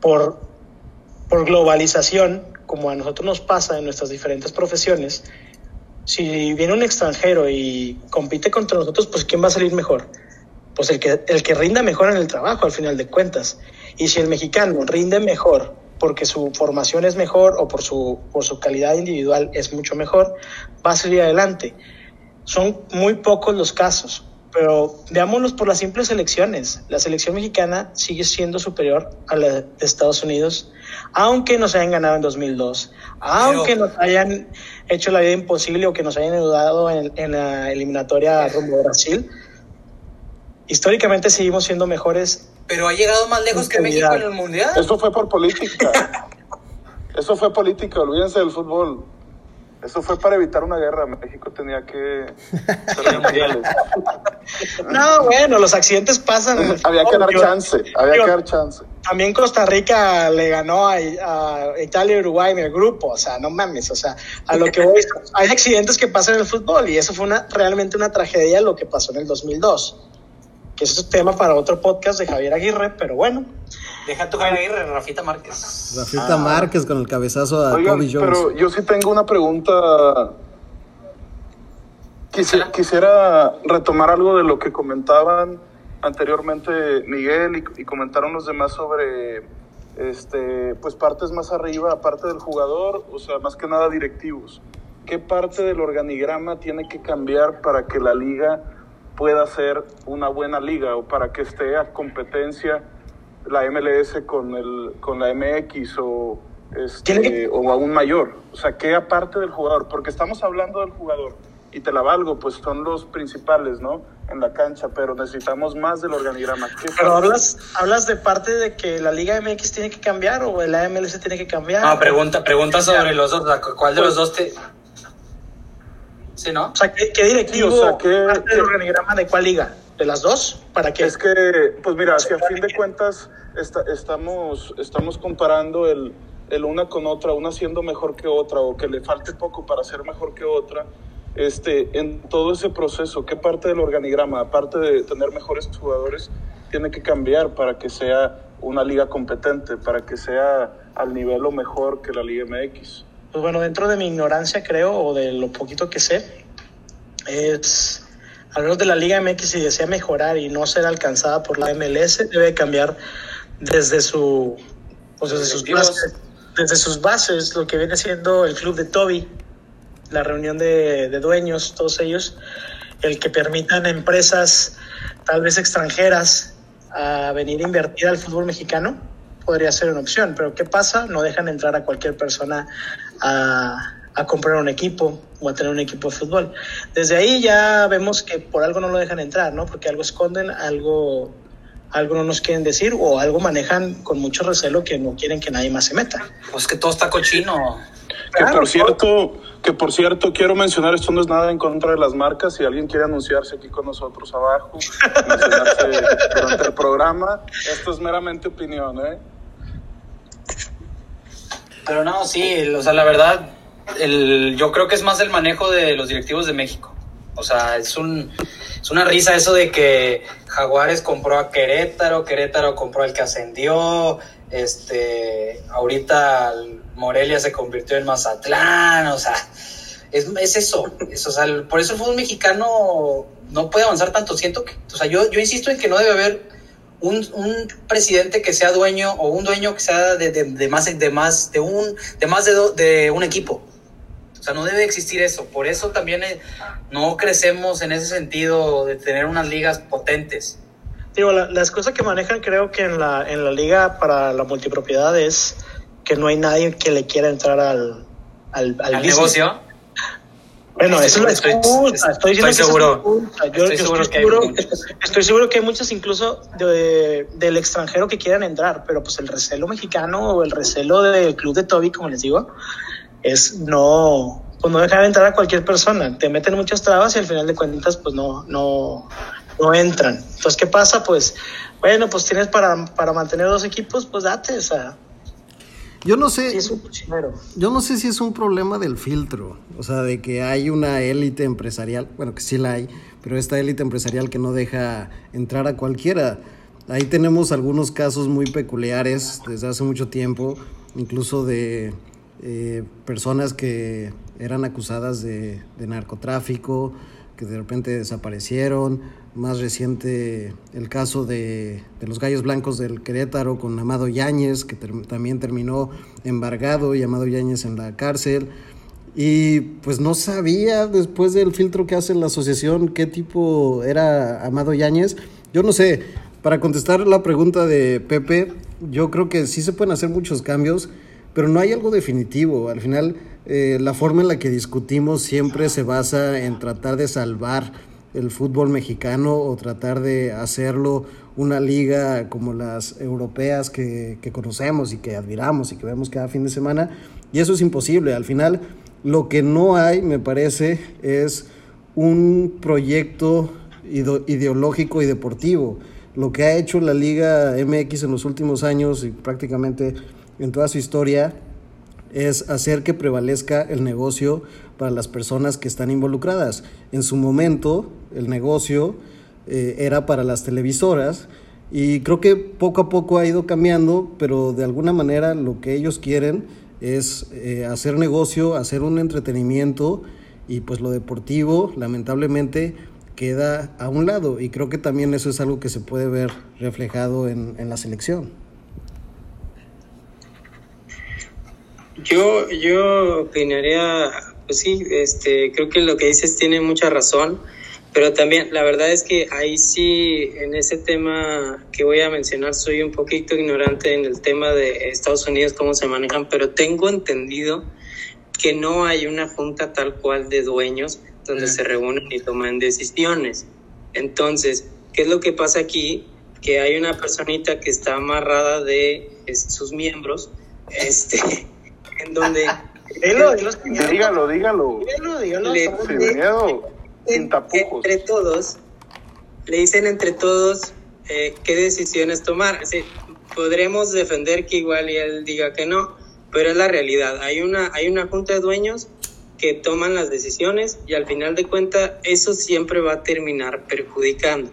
por, por globalización, como a nosotros nos pasa en nuestras diferentes profesiones, si viene un extranjero y compite contra nosotros, pues ¿quién va a salir mejor? Pues el que, el que rinda mejor en el trabajo, al final de cuentas. Y si el mexicano rinde mejor porque su formación es mejor o por su, por su calidad individual es mucho mejor, va a salir adelante. Son muy pocos los casos, pero veámoslos por las simples elecciones. La selección mexicana sigue siendo superior a la de Estados Unidos, aunque nos hayan ganado en 2002, aunque nos hayan hecho la vida imposible o que nos hayan ayudado en, en la eliminatoria rumbo a Brasil. Históricamente seguimos siendo mejores pero ha llegado más lejos que México en el Mundial. Eso fue por política. (laughs) Eso fue política, olvídense del fútbol. Eso fue para evitar una guerra. México tenía que. (laughs) No, bueno, los accidentes pasan. había que dar chance, había que dar chance. También Costa Rica le ganó a, a, Italia y Uruguay en el grupo, o sea, no mames, o sea, a lo que voy, (laughs) hay accidentes que pasan en el fútbol y eso fue una, realmente una tragedia lo que pasó en el 2002 que es un tema para otro podcast de Javier Aguirre, pero bueno. Deja tu Javier Aguirre, Rafita Márquez. Rafita ah. Márquez con el cabezazo a Oigan, Jones. Pero yo sí tengo una pregunta. Quisiera, quisiera, retomar algo de lo que comentaban anteriormente Miguel y, y, comentaron los demás sobre este pues partes más arriba, aparte del jugador, o sea, más que nada directivos. ¿Qué parte del organigrama tiene que cambiar para que la liga pueda ser una buena liga o para que esté a competencia la MLS con, el, con la MX o, este, o aún mayor. O sea, que aparte del jugador, porque estamos hablando del jugador y te la valgo, pues son los principales, ¿no? En la cancha, pero necesitamos más del organigrama. Pero hablas, hablas de parte de que la Liga MX tiene que cambiar o la MLS tiene que cambiar. No, pregunta, pregunta sobre los dos, ¿cuál de los dos te, Sí, ¿no? O sea, ¿qué, qué directivo o sea, ¿qué, parte del organigrama de cuál liga? ¿De las dos? ¿Para qué? Es que, pues mira, si a fin de cuentas estamos, estamos comparando el, el una con otra, una siendo mejor que otra o que le falte poco para ser mejor que otra, este, en todo ese proceso, ¿qué parte del organigrama, aparte de tener mejores jugadores, tiene que cambiar para que sea una liga competente, para que sea al nivel o mejor que la Liga MX? Pues bueno, dentro de mi ignorancia creo, o de lo poquito que sé, es, menos de la Liga MX, si desea mejorar y no ser alcanzada por la MLS, debe cambiar desde su, pues desde sus bases, desde sus bases, lo que viene siendo el club de Toby, la reunión de, de dueños, todos ellos, el que permitan a empresas tal vez extranjeras a venir a invertir al fútbol mexicano podría ser una opción, pero ¿qué pasa? No dejan entrar a cualquier persona a, a comprar un equipo o a tener un equipo de fútbol. Desde ahí ya vemos que por algo no lo dejan entrar, ¿no? Porque algo esconden, algo, algo no nos quieren decir o algo manejan con mucho recelo que no quieren que nadie más se meta. Pues que todo está cochino. Que por cierto, que por cierto quiero mencionar esto no es nada en contra de las marcas. Si alguien quiere anunciarse aquí con nosotros abajo, durante el programa, esto es meramente opinión, ¿eh? Pero no, sí, o sea, la verdad, el, yo creo que es más el manejo de los directivos de México. O sea, es, un, es una risa eso de que Jaguares compró a Querétaro, Querétaro compró al que ascendió, este, ahorita Morelia se convirtió en Mazatlán, o sea, es, es eso, es, o sea, por eso el fútbol mexicano no puede avanzar tanto. Siento que, o sea, yo, yo insisto en que no debe haber un, un, presidente que sea dueño o un dueño que sea de, de, de más de más de un de más de, do, de, un equipo. O sea no debe existir eso. Por eso también eh, no crecemos en ese sentido de tener unas ligas potentes. Digo la, las cosas que manejan creo que en la en la liga para la multipropiedad es que no hay nadie que le quiera entrar al al, al, ¿Al negocio bueno, eso es la excusa. Estoy, estoy seguro. Yo, estoy, yo seguro estoy, seguro, que estoy seguro que hay muchos incluso de, del extranjero que quieran entrar, pero pues el recelo mexicano o el recelo del club de Toby, como les digo, es no, pues no dejar entrar a cualquier persona. Te meten muchas trabas y al final de cuentas pues no, no, no entran. Entonces, ¿qué pasa? Pues, bueno, pues tienes para, para mantener dos equipos, pues date, o sea, yo no sé. Sí, es un yo no sé si es un problema del filtro. O sea, de que hay una élite empresarial. Bueno, que sí la hay. Pero esta élite empresarial que no deja entrar a cualquiera. Ahí tenemos algunos casos muy peculiares desde hace mucho tiempo. Incluso de eh, personas que eran acusadas de, de, narcotráfico, que de repente desaparecieron. Más reciente el caso de, de los Gallos Blancos del Querétaro con Amado Yáñez, que también terminó embargado y Amado Yáñez en la cárcel. Y pues no sabía después del filtro que hace la asociación qué tipo era Amado Yáñez. Yo no sé, para contestar la pregunta de Pepe, yo creo que sí se pueden hacer muchos cambios, pero no hay algo definitivo. Al final, eh, la forma en la que discutimos siempre se basa en tratar de salvar el fútbol mexicano o tratar de hacerlo una liga como las europeas que, que conocemos y que admiramos y que vemos cada fin de semana. Y eso es imposible. Al final, lo que no hay, me parece, es un proyecto ideológico y deportivo. Lo que ha hecho la Liga MX en los últimos años y prácticamente en toda su historia es hacer que prevalezca el negocio para las personas que están involucradas. En su momento, el negocio eh, era para las televisoras y creo que poco a poco ha ido cambiando, pero de alguna manera lo que ellos quieren es eh, hacer negocio, hacer un entretenimiento y pues lo deportivo, lamentablemente, queda a un lado y creo que también eso es algo que se puede ver reflejado en, en la selección. Yo, yo opinaría, pues sí, este, creo que lo que dices tiene mucha razón, pero también la verdad es que ahí sí, en ese tema que voy a mencionar, soy un poquito ignorante en el tema de Estados Unidos, cómo se manejan, pero tengo entendido que no hay una junta tal cual de dueños donde se reúnen y toman decisiones. Entonces, ¿qué es lo que pasa aquí? Que hay una personita que está amarrada de sus miembros, este, en donde... dígalo, dígalo. Dígalo, dígalo. Le, sin miedo, sin tapujos. Entre todos, le dicen entre todos eh, qué decisiones tomar. Sí, podremos defender que igual y él diga que no, pero es la realidad. Hay una, hay una junta de dueños que toman las decisiones y al final de cuentas eso siempre va a terminar perjudicando.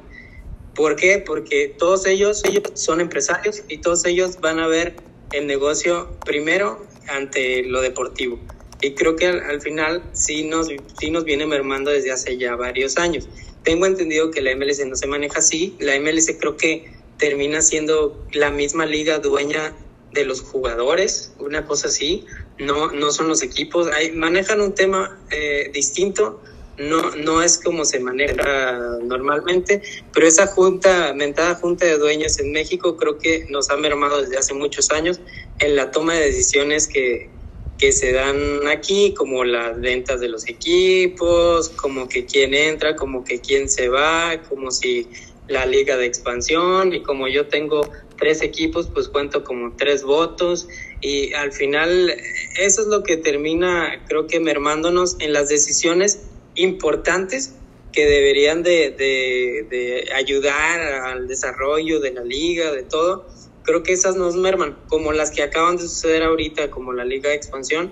¿Por qué? Porque todos ellos, ellos son empresarios y todos ellos van a ver el negocio primero ante lo deportivo. Y creo que al, final sí nos, sí nos viene mermando desde hace ya varios años. Tengo entendido que la MLS no se maneja así. La MLS creo que termina siendo la misma liga dueña de los jugadores, una cosa así, no, no son los equipos, manejan un tema eh, distinto, no, no es como se maneja normalmente, pero esa junta, mentada junta de dueños en México creo que nos ha mermado desde hace muchos años en la toma de decisiones que, que se dan aquí, como las ventas de los equipos, como que quién entra, como que quién se va, como si la liga de expansión y como yo tengo tres equipos, pues cuento como tres votos y al final eso es lo que termina, creo que mermándonos en las decisiones importantes que deberían de, de, ayudar al desarrollo de la liga, de todo. Creo que esas nos merman, como las que acaban de suceder ahorita, como la liga de expansión.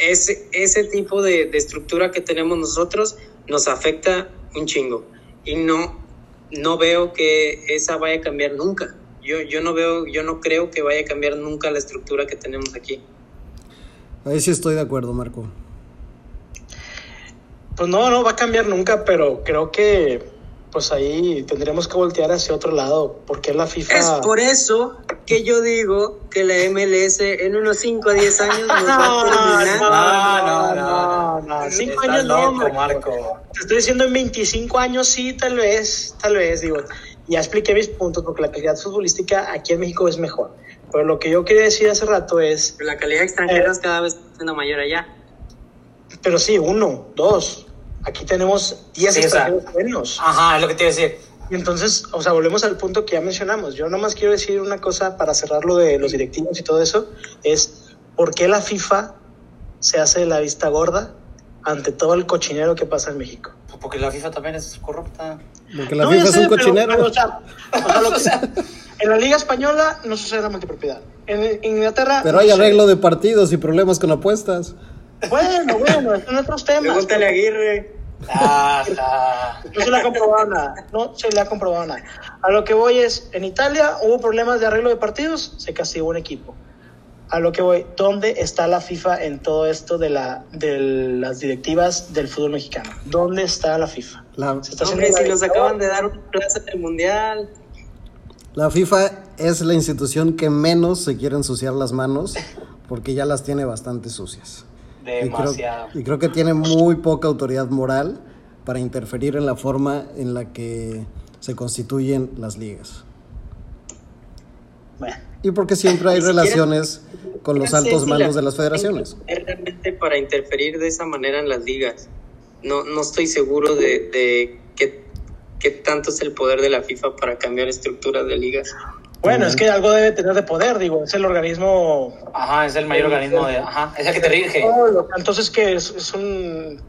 Ese, ese tipo de, de estructura que tenemos nosotros nos afecta un chingo y no, no veo que esa vaya a cambiar nunca yo, yo no veo, yo no creo que vaya a cambiar nunca la estructura que tenemos aquí. Ahí sí estoy de acuerdo, Marco. Pues no, no va a cambiar nunca, pero creo que pues ahí tendremos que voltear hacia otro lado, porque la FIFA... Es por eso que yo digo que la MLS en unos 5 a 10 años nos va a (laughs) terminar. No, no, no, no, no. 5 años no, Marco. Te estoy diciendo en 25 años sí, tal vez, tal vez, digo ya expliqué mis puntos porque la calidad futbolística aquí en México es mejor. Pero lo que yo quería decir hace rato es... la calidad extranjera es cada vez siendo mayor allá. Pero sí, uno, dos. Aquí tenemos 10 extranjeros buenos. Ajá, es lo que te iba a decir. Y entonces, o sea, volvemos al punto que ya mencionamos. Yo nomás quiero decir una cosa para cerrar lo de los directivos y todo eso. Es por qué la FIFA se hace la vista gorda ante todo el cochinero que pasa en México. Porque la FIFA también es corrupta. Porque la FIFA es un cochinero. en la Liga Española no sucede la multipropiedad. En Inglaterra. Pero hay arreglo de partidos y problemas con apuestas. Bueno, bueno, son otros temas. Pregúntale a Aguirre. no se le ha comprobado nada. No se le ha comprobado nada. A lo que voy es: en Italia hubo problemas de arreglo de partidos, se castigó un equipo. a lo que voy, ¿dónde está la FIFA en todo esto de, la, de las directivas del fútbol mexicano? ¿Dónde está la FIFA? La, Se está Hombre, si nos acaban de dar una plaza del mundial. la FIFA es la institución que menos se quiere ensuciar las manos porque ya las tiene bastante sucias. Y creo, Demasiado. y creo que tiene muy poca autoridad moral para interferir en la forma en la que se constituyen las ligas. Bueno, Y porque siempre hay (laughs) siquiera- relaciones con los altos mandos de las federaciones. Es realmente para interferir de esa manera en las ligas. No, no estoy seguro de, de qué, qué tanto es el poder de la FIFA para cambiar estructuras de ligas. Bueno, es que algo debe tener de poder, digo, es el organismo... Ajá, es el mayor organismo de. Ajá, es el que te rige. Entonces, que es, es un...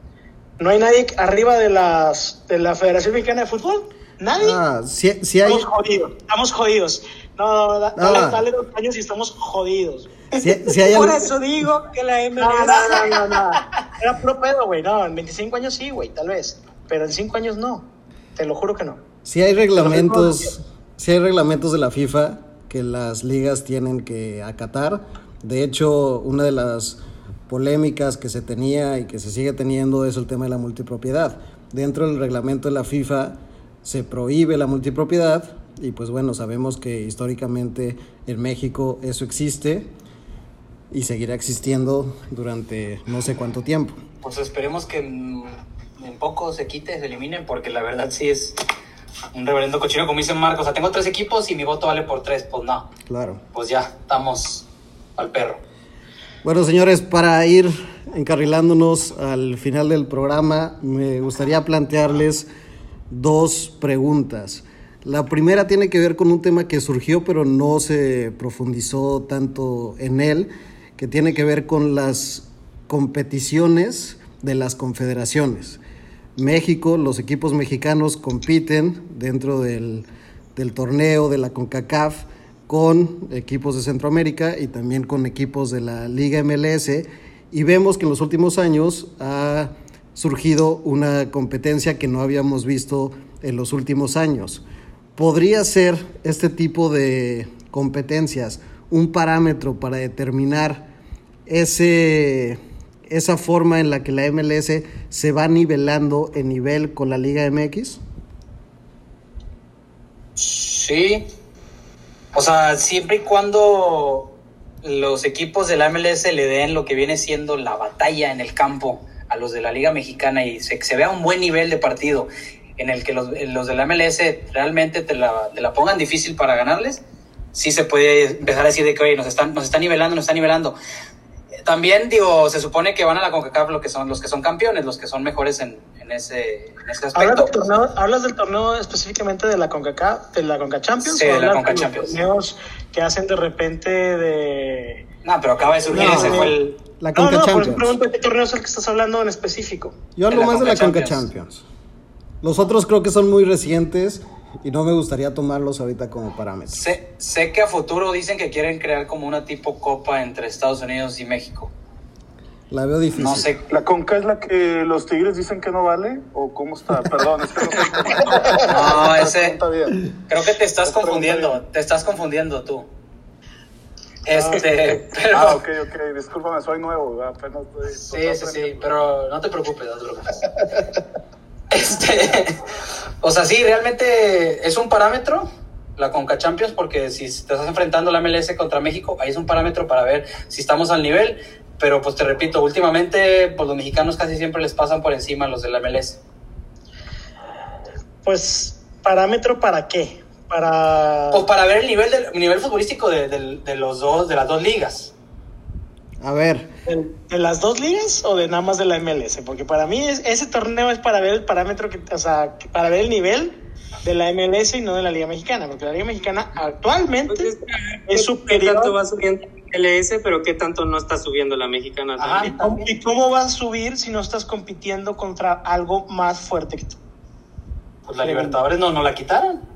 ¿No hay nadie arriba de, las, de la Federación Mexicana de Fútbol? ¿Nadie? Ah, si, si hay, Estamos jodidos, estamos jodidos. No, no, No. dale, dale dos años y estamos jodidos. si, si hay (laughs) Por algo- eso digo que la MLS... No, no, no, no, no. Era puro pedo, güey. No, en 25 años sí, güey, tal vez. Pero en 5 años no. Te lo juro que no. Si hay reglamentos, si hay reglamentos de la FIFA que las ligas tienen que acatar. De hecho, una de las polémicas que se tenía y que se sigue teniendo es el tema de la multipropiedad. Dentro del reglamento de la FIFA se prohíbe la multipropiedad y pues bueno, sabemos que históricamente en México eso existe y seguirá existiendo durante no sé cuánto tiempo. Pues esperemos que en poco se quite, se eliminen, porque la verdad sí es un reverendo cochino, como dice Marcos. O sea, tengo tres equipos y mi voto vale por tres. Pues no, Claro. pues ya, estamos al perro. Bueno, señores, para ir encarrilándonos al final del programa, me gustaría plantearles dos preguntas. La primera tiene que ver con un tema que surgió, pero no se profundizó tanto en él, que tiene que ver con las competiciones de las confederaciones. México, los equipos mexicanos compiten dentro del, del torneo de la CONCACAF con equipos de Centroamérica y también con equipos de la Liga MLS y vemos que en los últimos años ha surgido una competencia que no habíamos visto en los últimos años. ¿Podría ser este tipo de competencias un parámetro para determinar ese, esa forma en la que la MLS se va nivelando en nivel con la Liga MX? Sí. O sea, siempre y cuando los equipos de la MLS le den lo que viene siendo la batalla en el campo a los de la Liga Mexicana y se, vea un buen nivel de partido en el que los, los de la MLS realmente te la, te la pongan difícil para ganarles, sí se puede empezar a decir de que oye, nos están, nos están nivelando, nos están nivelando. También digo, se supone que van a la CONCACAF lo que son, los que son campeones, los que son mejores en, en ese, en ese ¿Hablas aspecto. del, torneo, ¿Hablas del torneo específicamente de la CONCACAF, de la CONCA Champions? Sí, o de la hablas Conca los Champions. torneos que hacen de repente de... No, pero acaba de surgir, No, ese no. fue el... La No, Conca no, por eso Champions. pregunto qué torneo es el que estás hablando en específico. Yo hablo más de la Conca Conca Champions. Los otros creo que son muy recientes y no me gustaría tomarlos ahorita como parámetros. Sé, sé que a futuro dicen que quieren crear como una tipo copa entre Estados Unidos y México. La veo difícil. No sé. ¿La Conca es la que los Tigres dicen que no vale? ¿O cómo está? Perdón, es que no sé. (laughs) No, ese-. (laughs) Creo que te estás confundiendo. Te estás confundiendo tú. Este, pero. Ah, ok, ok. Discúlpame, soy nuevo. Apenas estoy, estoy Sí, sí, sí, pero no te preocupes, no te preocupes. (laughs) Este, o sea, sí, realmente es un parámetro la Conca Champions porque si te estás enfrentando la MLS contra México, ahí es un parámetro para ver si estamos al nivel, pero pues te repito, últimamente pues los mexicanos casi siempre les pasan por encima a los de la MLS. Pues, ¿parámetro para qué? Para... Pues para ver el nivel del el nivel futbolístico de, de- de los dos de las dos ligas. A ver, ¿De, de las dos ligas o de nada más de la MLS? Porque para mí es- ese torneo es para ver el parámetro, que, o sea, para ver el nivel de la MLS y no de la Liga Mexicana, porque la Liga Mexicana actualmente es- es ¿Qué superior. tanto va subiendo la LS, pero qué tanto no está subiendo la mexicana Ajá. ¿Y también? cómo, y cómo vas a subir si no estás compitiendo contra algo más fuerte que tú? Pues la Libertadores no, no la quitaron.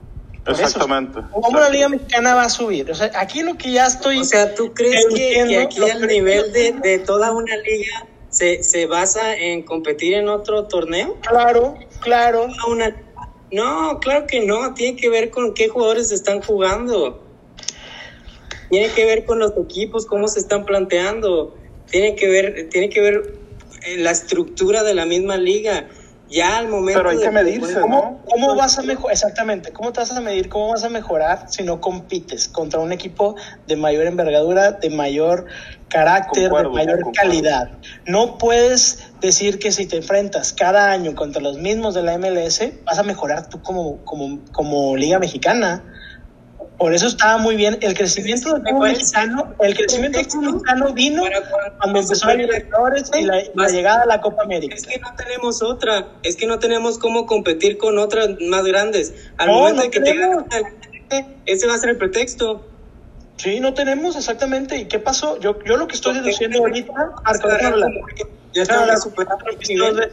Eso, Exactamente. ¿Cómo la Liga Mexicana va a subir? O sea, aquí lo que ya estoy... O sea, ¿tú crees que, aquí el que- nivel de, de toda una liga se, se basa en competir en otro torneo? claro, claro. Una- No, claro que no, tiene que ver con qué jugadores están jugando. tiene que ver con los equipos, cómo se están planteando, tiene que ver, tiene que ver la estructura de la misma liga. Ya al momento. Pero hay que medirse, ¿Cómo, ¿Cómo vas a mejorar? Exactamente. ¿Cómo te vas a medir? ¿Cómo vas a mejorar si no compites contra un equipo de mayor envergadura, de mayor carácter, Concuerdo, de mayor concuerdo. calidad? No puedes decir que si te enfrentas cada año contra los mismos de la MLS, vas a mejorar tú como, como, como Liga Mexicana. Por eso estaba muy bien el crecimiento del fútbol mexicano. El crecimiento del fútbol mexicano vino cuando empezó la Libertadores y la, la llegada a la Copa América. Es que no tenemos otra, es que no tenemos cómo competir con otras más grandes. Al No, momento no de que te tenemos. ganen, ese va a ser el pretexto. Sí, no tenemos exactamente. ¿Y qué pasó? Yo, yo lo que estoy deduciendo ahorita. Hablar. Ya estamos superando el nivel.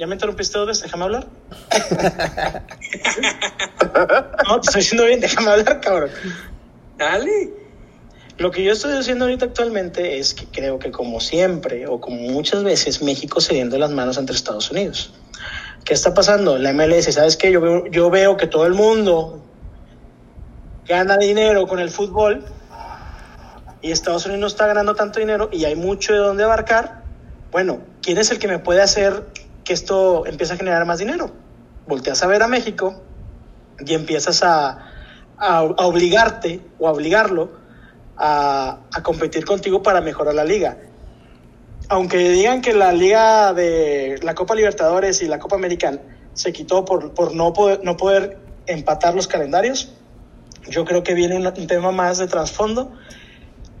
Ya me interrumpiste dos veces, déjame hablar. (laughs) no, te estoy diciendo bien, déjame hablar, cabrón. Dale. Lo que yo estoy diciendo ahorita actualmente es que creo que como siempre, o como muchas veces, México cediendo las manos ante Estados Unidos. ¿Qué está pasando? La MLS, ¿sabes qué? Yo veo, yo veo que todo el mundo gana dinero con el fútbol y Estados Unidos no está ganando tanto dinero y hay mucho de dónde abarcar. Bueno, ¿quién es el que me puede hacer esto empiece a generar más dinero? Volteas a ver a México y empiezas a, obligarte o a obligarlo a, competir contigo para mejorar la liga. Aunque digan que la liga de la Copa Libertadores y la Copa Americana se quitó por, no, poder, empatar los calendarios, yo creo que viene un tema más de trasfondo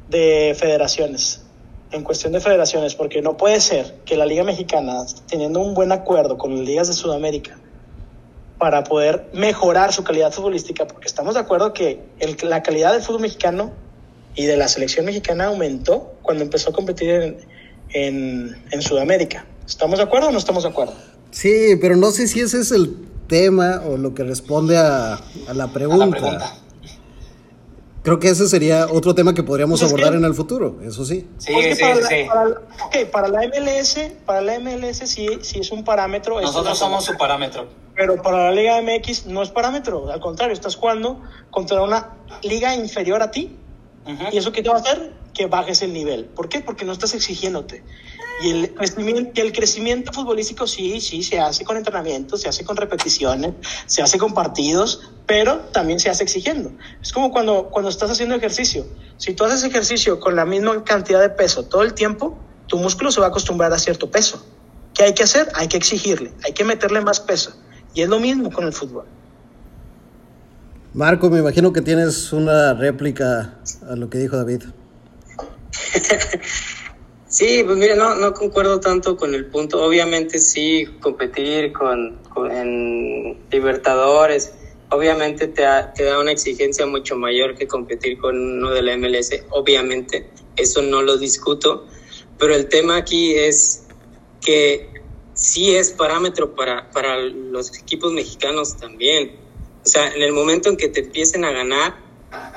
de federaciones, en cuestión de federaciones, porque no puede ser que la Liga Mexicana, teniendo un buen acuerdo con las ligas de Sudamérica, para poder mejorar su calidad futbolística, porque estamos de acuerdo que el- la calidad del fútbol mexicano y de la selección mexicana aumentó cuando empezó a competir en, en, en Sudamérica. ¿Estamos de acuerdo o no estamos de acuerdo? Sí, pero no sé si ese es el tema o lo que responde a, a la pregunta. pregunta. Creo que ese sería otro tema que podríamos Pues es que- abordar en el futuro, eso sí. Sí, Porque sí, para, sí. la, para, la- ok, para la MLS, para la MLS sí, sí es un parámetro. Nosotros somos su parámetro. Pero para la Liga MX no es parámetro, al contrario, estás jugando contra una liga inferior a ti. Ujú. ¿Y eso qué te va a hacer? Que bajes el nivel. ¿Por qué? Porque no estás exigiéndote. Y el crecimiento, y el crecimiento futbolístico sí, sí, se hace con entrenamiento, se hace con repeticiones, se hace con partidos, pero también se hace exigiendo. Es como cuando, cuando estás haciendo ejercicio. Si tú haces ejercicio con la misma cantidad de peso todo el tiempo, tu músculo se va a acostumbrar a cierto peso. ¿Qué hay que hacer? Hay que exigirle, hay que meterle más peso. Y es lo mismo con el fútbol. Marco, me imagino que tienes una réplica a lo que dijo David. (laughs) Sí, pues mira, no, no concuerdo tanto con el punto. Obviamente sí, competir con, con- en Libertadores, obviamente te, da- te da una exigencia mucho mayor que competir con uno de la MLS. Obviamente, eso no lo discuto. Pero el tema aquí es que sí es parámetro para, para los equipos mexicanos también. O sea, en el momento en que te empiecen a ganar,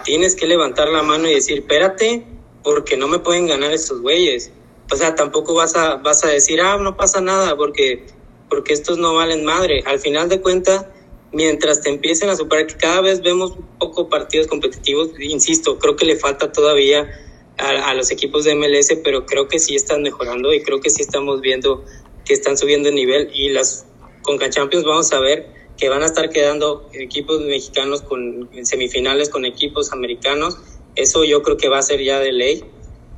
tienes que levantar la mano y decir, espérate, porque no me pueden ganar estos güeyes. O sea, tampoco vas a, vas a decir, ah, no pasa nada, porque, porque estos no valen madre. Al final de cuentas, mientras te empiecen a superar, que cada vez vemos poco partidos competitivos, insisto, creo que le falta todavía a, a los equipos de MLS, pero creo que sí están mejorando y creo que sí estamos viendo que están subiendo el nivel y las Conca Champions vamos a ver que van a estar quedando equipos mexicanos con en semifinales con equipos americanos. Eso yo creo que va a ser ya de ley.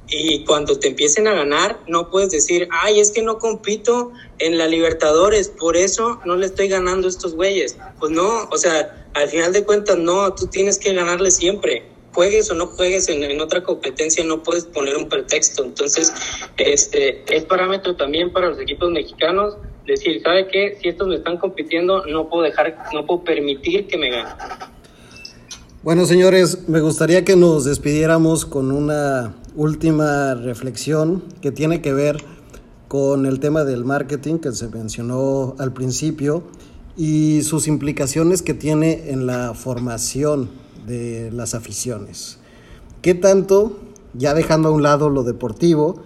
Y cuando te empiecen a ganar, no puedes decir, ay, es que no compito en la Libertadores, por eso no le estoy ganando a estos güeyes. Pues no, o sea, al final de cuentas, no, tú tienes que ganarle siempre. Juegues o no juegues en, en otra competencia, no puedes poner un pretexto. Entonces, este es parámetro también para los equipos mexicanos decir, ¿sabe qué? Si estos me están compitiendo, no puedo dejar, no puedo permitir que me ganen. Bueno, señores, me gustaría que nos despidiéramos con una última reflexión que tiene que ver con el tema del marketing que se mencionó al principio y sus implicaciones que tiene en la formación de las aficiones. ¿Qué tanto, ya dejando a un lado lo deportivo,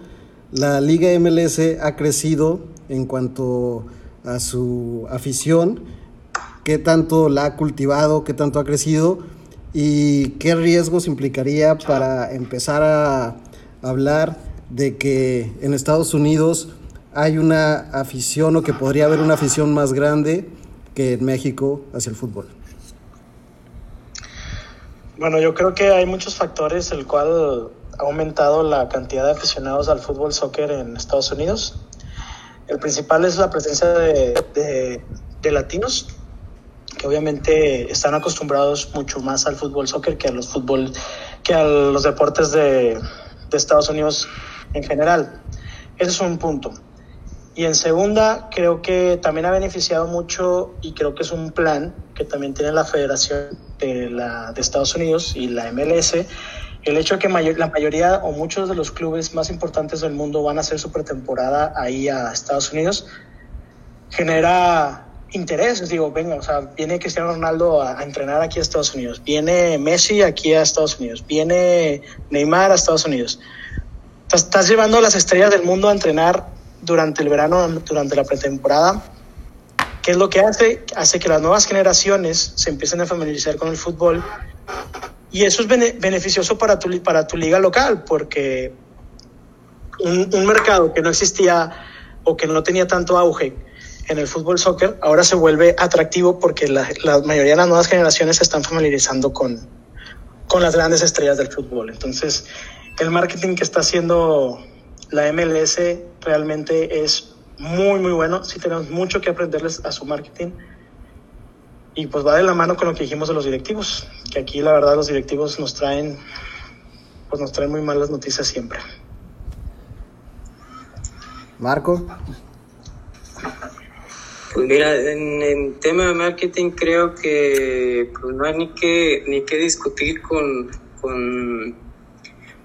la Liga MLS ha crecido en cuanto a su afición? ¿Qué tanto la ha cultivado? ¿Qué tanto ha crecido? ¿Y qué riesgos implicaría para empezar a hablar de que en Estados Unidos hay una afición o que podría haber una afición más grande que en México hacia el fútbol? Bueno, yo creo que hay muchos factores el cual ha aumentado la cantidad de aficionados al fútbol soccer en Estados Unidos. El principal es la presencia de, de, latinos, que obviamente están acostumbrados mucho más al fútbol soccer que a los fútbol, que a los deportes de, Estados Unidos en general. Ese es un punto. Y en segunda, creo que también ha beneficiado mucho y creo que es un plan que también tiene la Federación de, la, de Estados Unidos y la MLS, el hecho de que la mayoría o muchos de los clubes más importantes del mundo van a hacer su pretemporada ahí a Estados Unidos, genera interés. Digo, venga, o sea, viene Cristiano Ronaldo a, a, entrenar aquí a Estados Unidos, viene Messi aquí a Estados Unidos, viene Neymar a Estados Unidos. Estás llevando a las estrellas del mundo a entrenar durante el verano, durante la pretemporada. ¿Qué es lo que hace? Hace que las nuevas generaciones se empiecen a familiarizar con el fútbol y eso es beneficioso para tu, para tu liga local, porque un, un, mercado que no existía o que no tenía tanto auge en el fútbol soccer, ahora se vuelve atractivo porque la, mayoría de las nuevas generaciones se están familiarizando con, con las grandes estrellas del fútbol. Entonces, el marketing que está haciendo la MLS realmente es muy, muy bueno. Sí tenemos mucho que aprenderles a su marketing y pues va de la mano con lo que dijimos de los directivos, que aquí la verdad los directivos nos traen, pues nos traen muy malas noticias siempre. Marco. Pues mira, en, en tema de marketing creo que pues no hay ni que ni que discutir con, con,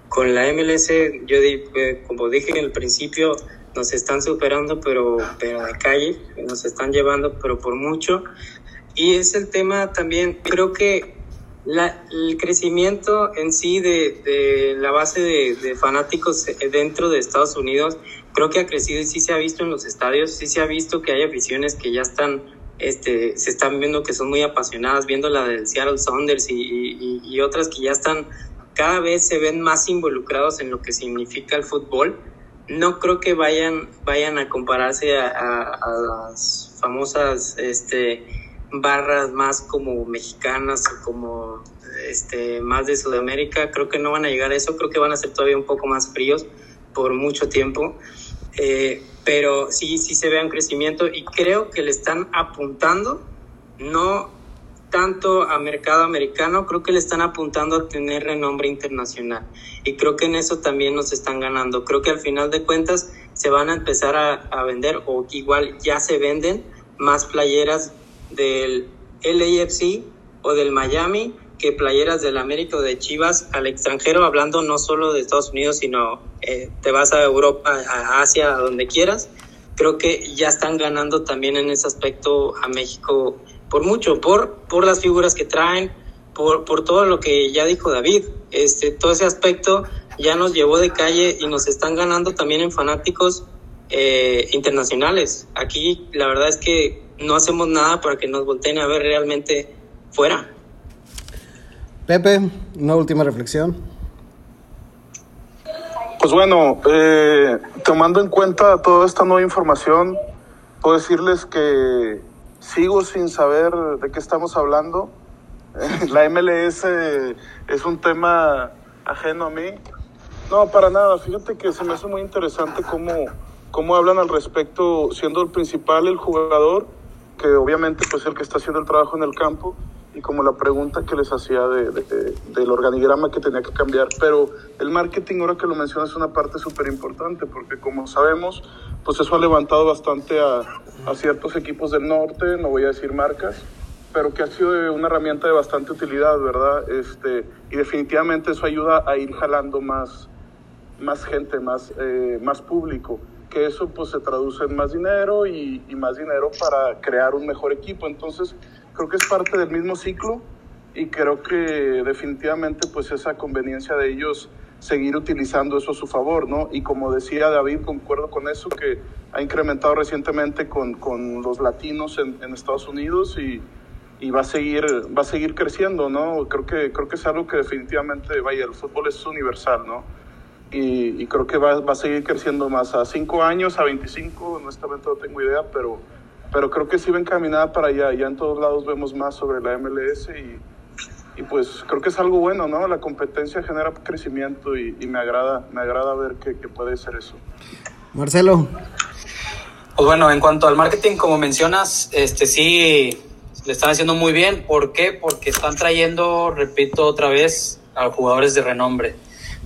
con la MLS. Yo eh, como dije en el principio, nos están superando, pero, pero de calle, nos están llevando, pero por mucho. Y es el tema también, creo que la, el crecimiento en sí de, de la base de, de, fanáticos dentro de Estados Unidos, creo que ha crecido y sí se ha visto en los estadios, sí se ha visto que hay aficiones que ya están, este, se están viendo que son muy apasionadas, viendo la del Seattle Saunders y, y, y otras que ya están, cada vez se ven más involucrados en lo que significa el fútbol. No creo que vayan, vayan a compararse a, a, a las famosas, este, barras más como mexicanas o como este, más de Sudamérica, creo que no van a llegar a eso, creo que van a ser todavía un poco más fríos por mucho tiempo, eh, pero sí, sí se ve un crecimiento y creo que le están apuntando, no tanto a mercado americano, creo que le están apuntando a tener renombre internacional. Y creo que en eso también nos están ganando, creo que al final de cuentas se van a empezar a, vender o igual ya se venden más playeras del LAFC o del Miami que playeras del América o de Chivas al extranjero, hablando no solo de Estados Unidos, sino eh, te vas a Europa, a Asia, a donde quieras. Creo que ya están ganando también en ese aspecto a México por mucho, por, por las figuras que traen, por, por todo lo que ya dijo David. Este, todo ese aspecto ya nos llevó de calle y nos están ganando también en fanáticos eh, internacionales. Aquí la verdad es que no hacemos nada para que nos volteen a ver realmente fuera. Pepe, una última reflexión. Pues bueno, eh, tomando en cuenta toda esta nueva información, puedo decirles que sigo sin saber de qué estamos hablando. (laughs) La MLS es un tema ajeno a mí. No, para nada. Fíjate que se me hace muy interesante cómo, cómo hablan al respecto, siendo el principal el jugador que obviamente pues el que está haciendo el trabajo en el campo y como la pregunta que les hacía de, de, del organigrama que tenía que cambiar. Pero el marketing, ahora que lo mencionas, es una parte súper importante porque como sabemos, pues eso ha levantado bastante a, a, ciertos equipos del norte, no voy a decir marcas, pero que ha sido una herramienta de bastante utilidad, ¿verdad? Este, y definitivamente eso ayuda a ir jalando más, más gente, más, eh, más público que eso pues se traduce en más dinero y, y, más dinero para crear un mejor equipo. Entonces creo que es parte del mismo ciclo y creo que definitivamente pues esa conveniencia de ellos seguir utilizando eso a su favor, ¿no? Y como decía David, concuerdo con eso, que ha incrementado recientemente con, con los latinos en, en Estados Unidos y, y va a seguir va a seguir creciendo no creo que creo que es algo que definitivamente vaya el fútbol es universal no y, creo que va, va, a seguir creciendo más a 5 años a 25 honestamente no tengo idea pero pero creo que sí va encaminada para allá ya en todos lados vemos más sobre la MLS y, y pues creo que es algo bueno no la competencia genera crecimiento y, me agrada me agrada ver que, que puede ser eso Marcelo pues bueno, en cuanto al marketing, como mencionas, este sí le están haciendo muy bien. ¿Por qué? Porque están trayendo, repito otra vez, a jugadores de renombre.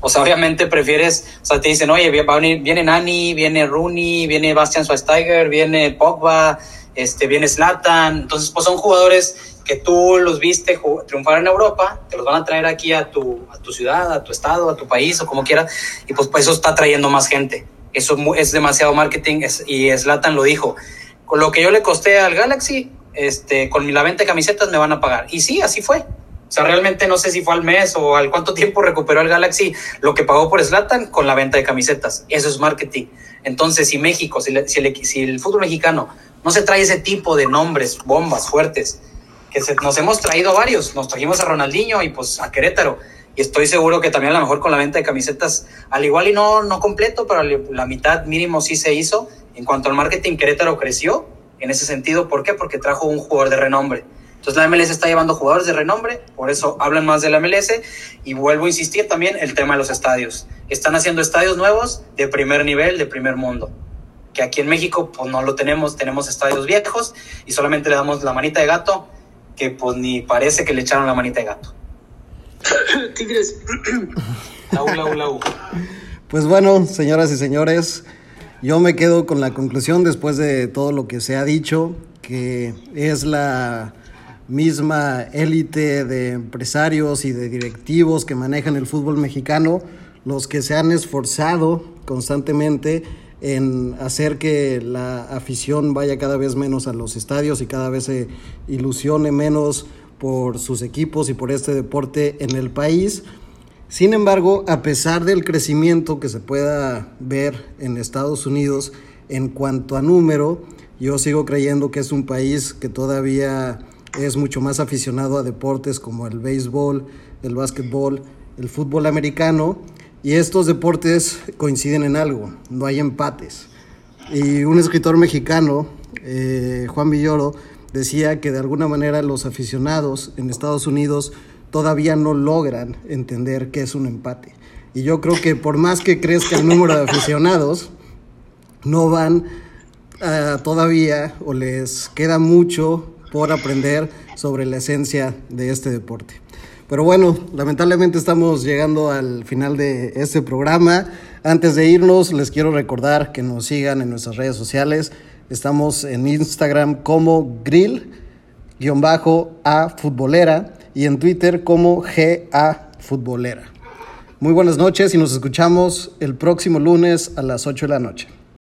O sea, obviamente prefieres, o sea, te dicen, oye, va a venir, viene Nani, viene Rooney, viene Bastian Schweinsteiger, viene Pogba, este, viene Zlatan. Entonces, pues son jugadores que tú los viste triunfar en Europa, te los van a traer aquí a tu, a tu ciudad, a tu estado, a tu país o como quieras, y pues, pues eso está trayendo más gente. Eso es demasiado marketing y Slatan lo dijo. Con lo que yo le costé al Galaxy, este, con la venta de camisetas me van a pagar. Y sí, así fue. O sea, realmente no sé si fue al mes o al cuánto tiempo recuperó el Galaxy lo que pagó por Slatan con la venta de camisetas. Eso es marketing. Entonces, si México, si, si, el, fútbol mexicano no se trae ese tipo de nombres, bombas fuertes, que nos hemos traído varios, nos trajimos a Ronaldinho y pues a Querétaro, y estoy seguro que también a lo mejor con la venta de camisetas, al igual y no, no completo, pero la mitad mínimo sí se hizo. En cuanto al marketing, Querétaro creció en ese sentido. ¿Por qué? Porque trajo un jugador de renombre. Entonces la MLS está llevando jugadores de renombre, por eso hablan más de la MLS. Y vuelvo a insistir también el tema de los estadios. Están haciendo estadios nuevos de primer nivel, de primer mundo. Que aquí en México pues no lo tenemos, tenemos estadios viejos y solamente le damos la manita de gato, que pues ni parece que le echaron la manita de gato. (coughs) Tigres. (coughs) Pues bueno, señoras y señores, yo me quedo con la conclusión después de todo lo que se ha dicho, que es la misma élite de empresarios y de directivos que manejan el fútbol mexicano los que se han esforzado constantemente en hacer que la afición vaya cada vez menos a los estadios y cada vez se ilusione menos por sus equipos y por este deporte en el país. Sin embargo, a pesar del crecimiento que se pueda ver en Estados Unidos en cuanto a número, yo sigo creyendo que es un país que todavía es mucho más aficionado a deportes como el béisbol, el básquetbol, el fútbol americano, y estos deportes coinciden en algo, no hay empates. Y un escritor mexicano, eh, Juan Villoro, decía que de alguna manera los aficionados en Estados Unidos todavía no logran entender qué es un empate. Y yo creo que por más que crezca el número de aficionados, no van uh, todavía o les queda mucho por aprender sobre la esencia de este deporte. Pero bueno, lamentablemente estamos llegando al final de este programa. Antes de irnos, les quiero recordar que nos sigan en nuestras redes sociales. Estamos en Instagram como grill-a futbolera y en Twitter como GA futbolera. Muy buenas noches y nos escuchamos el próximo lunes a las 8 de la noche.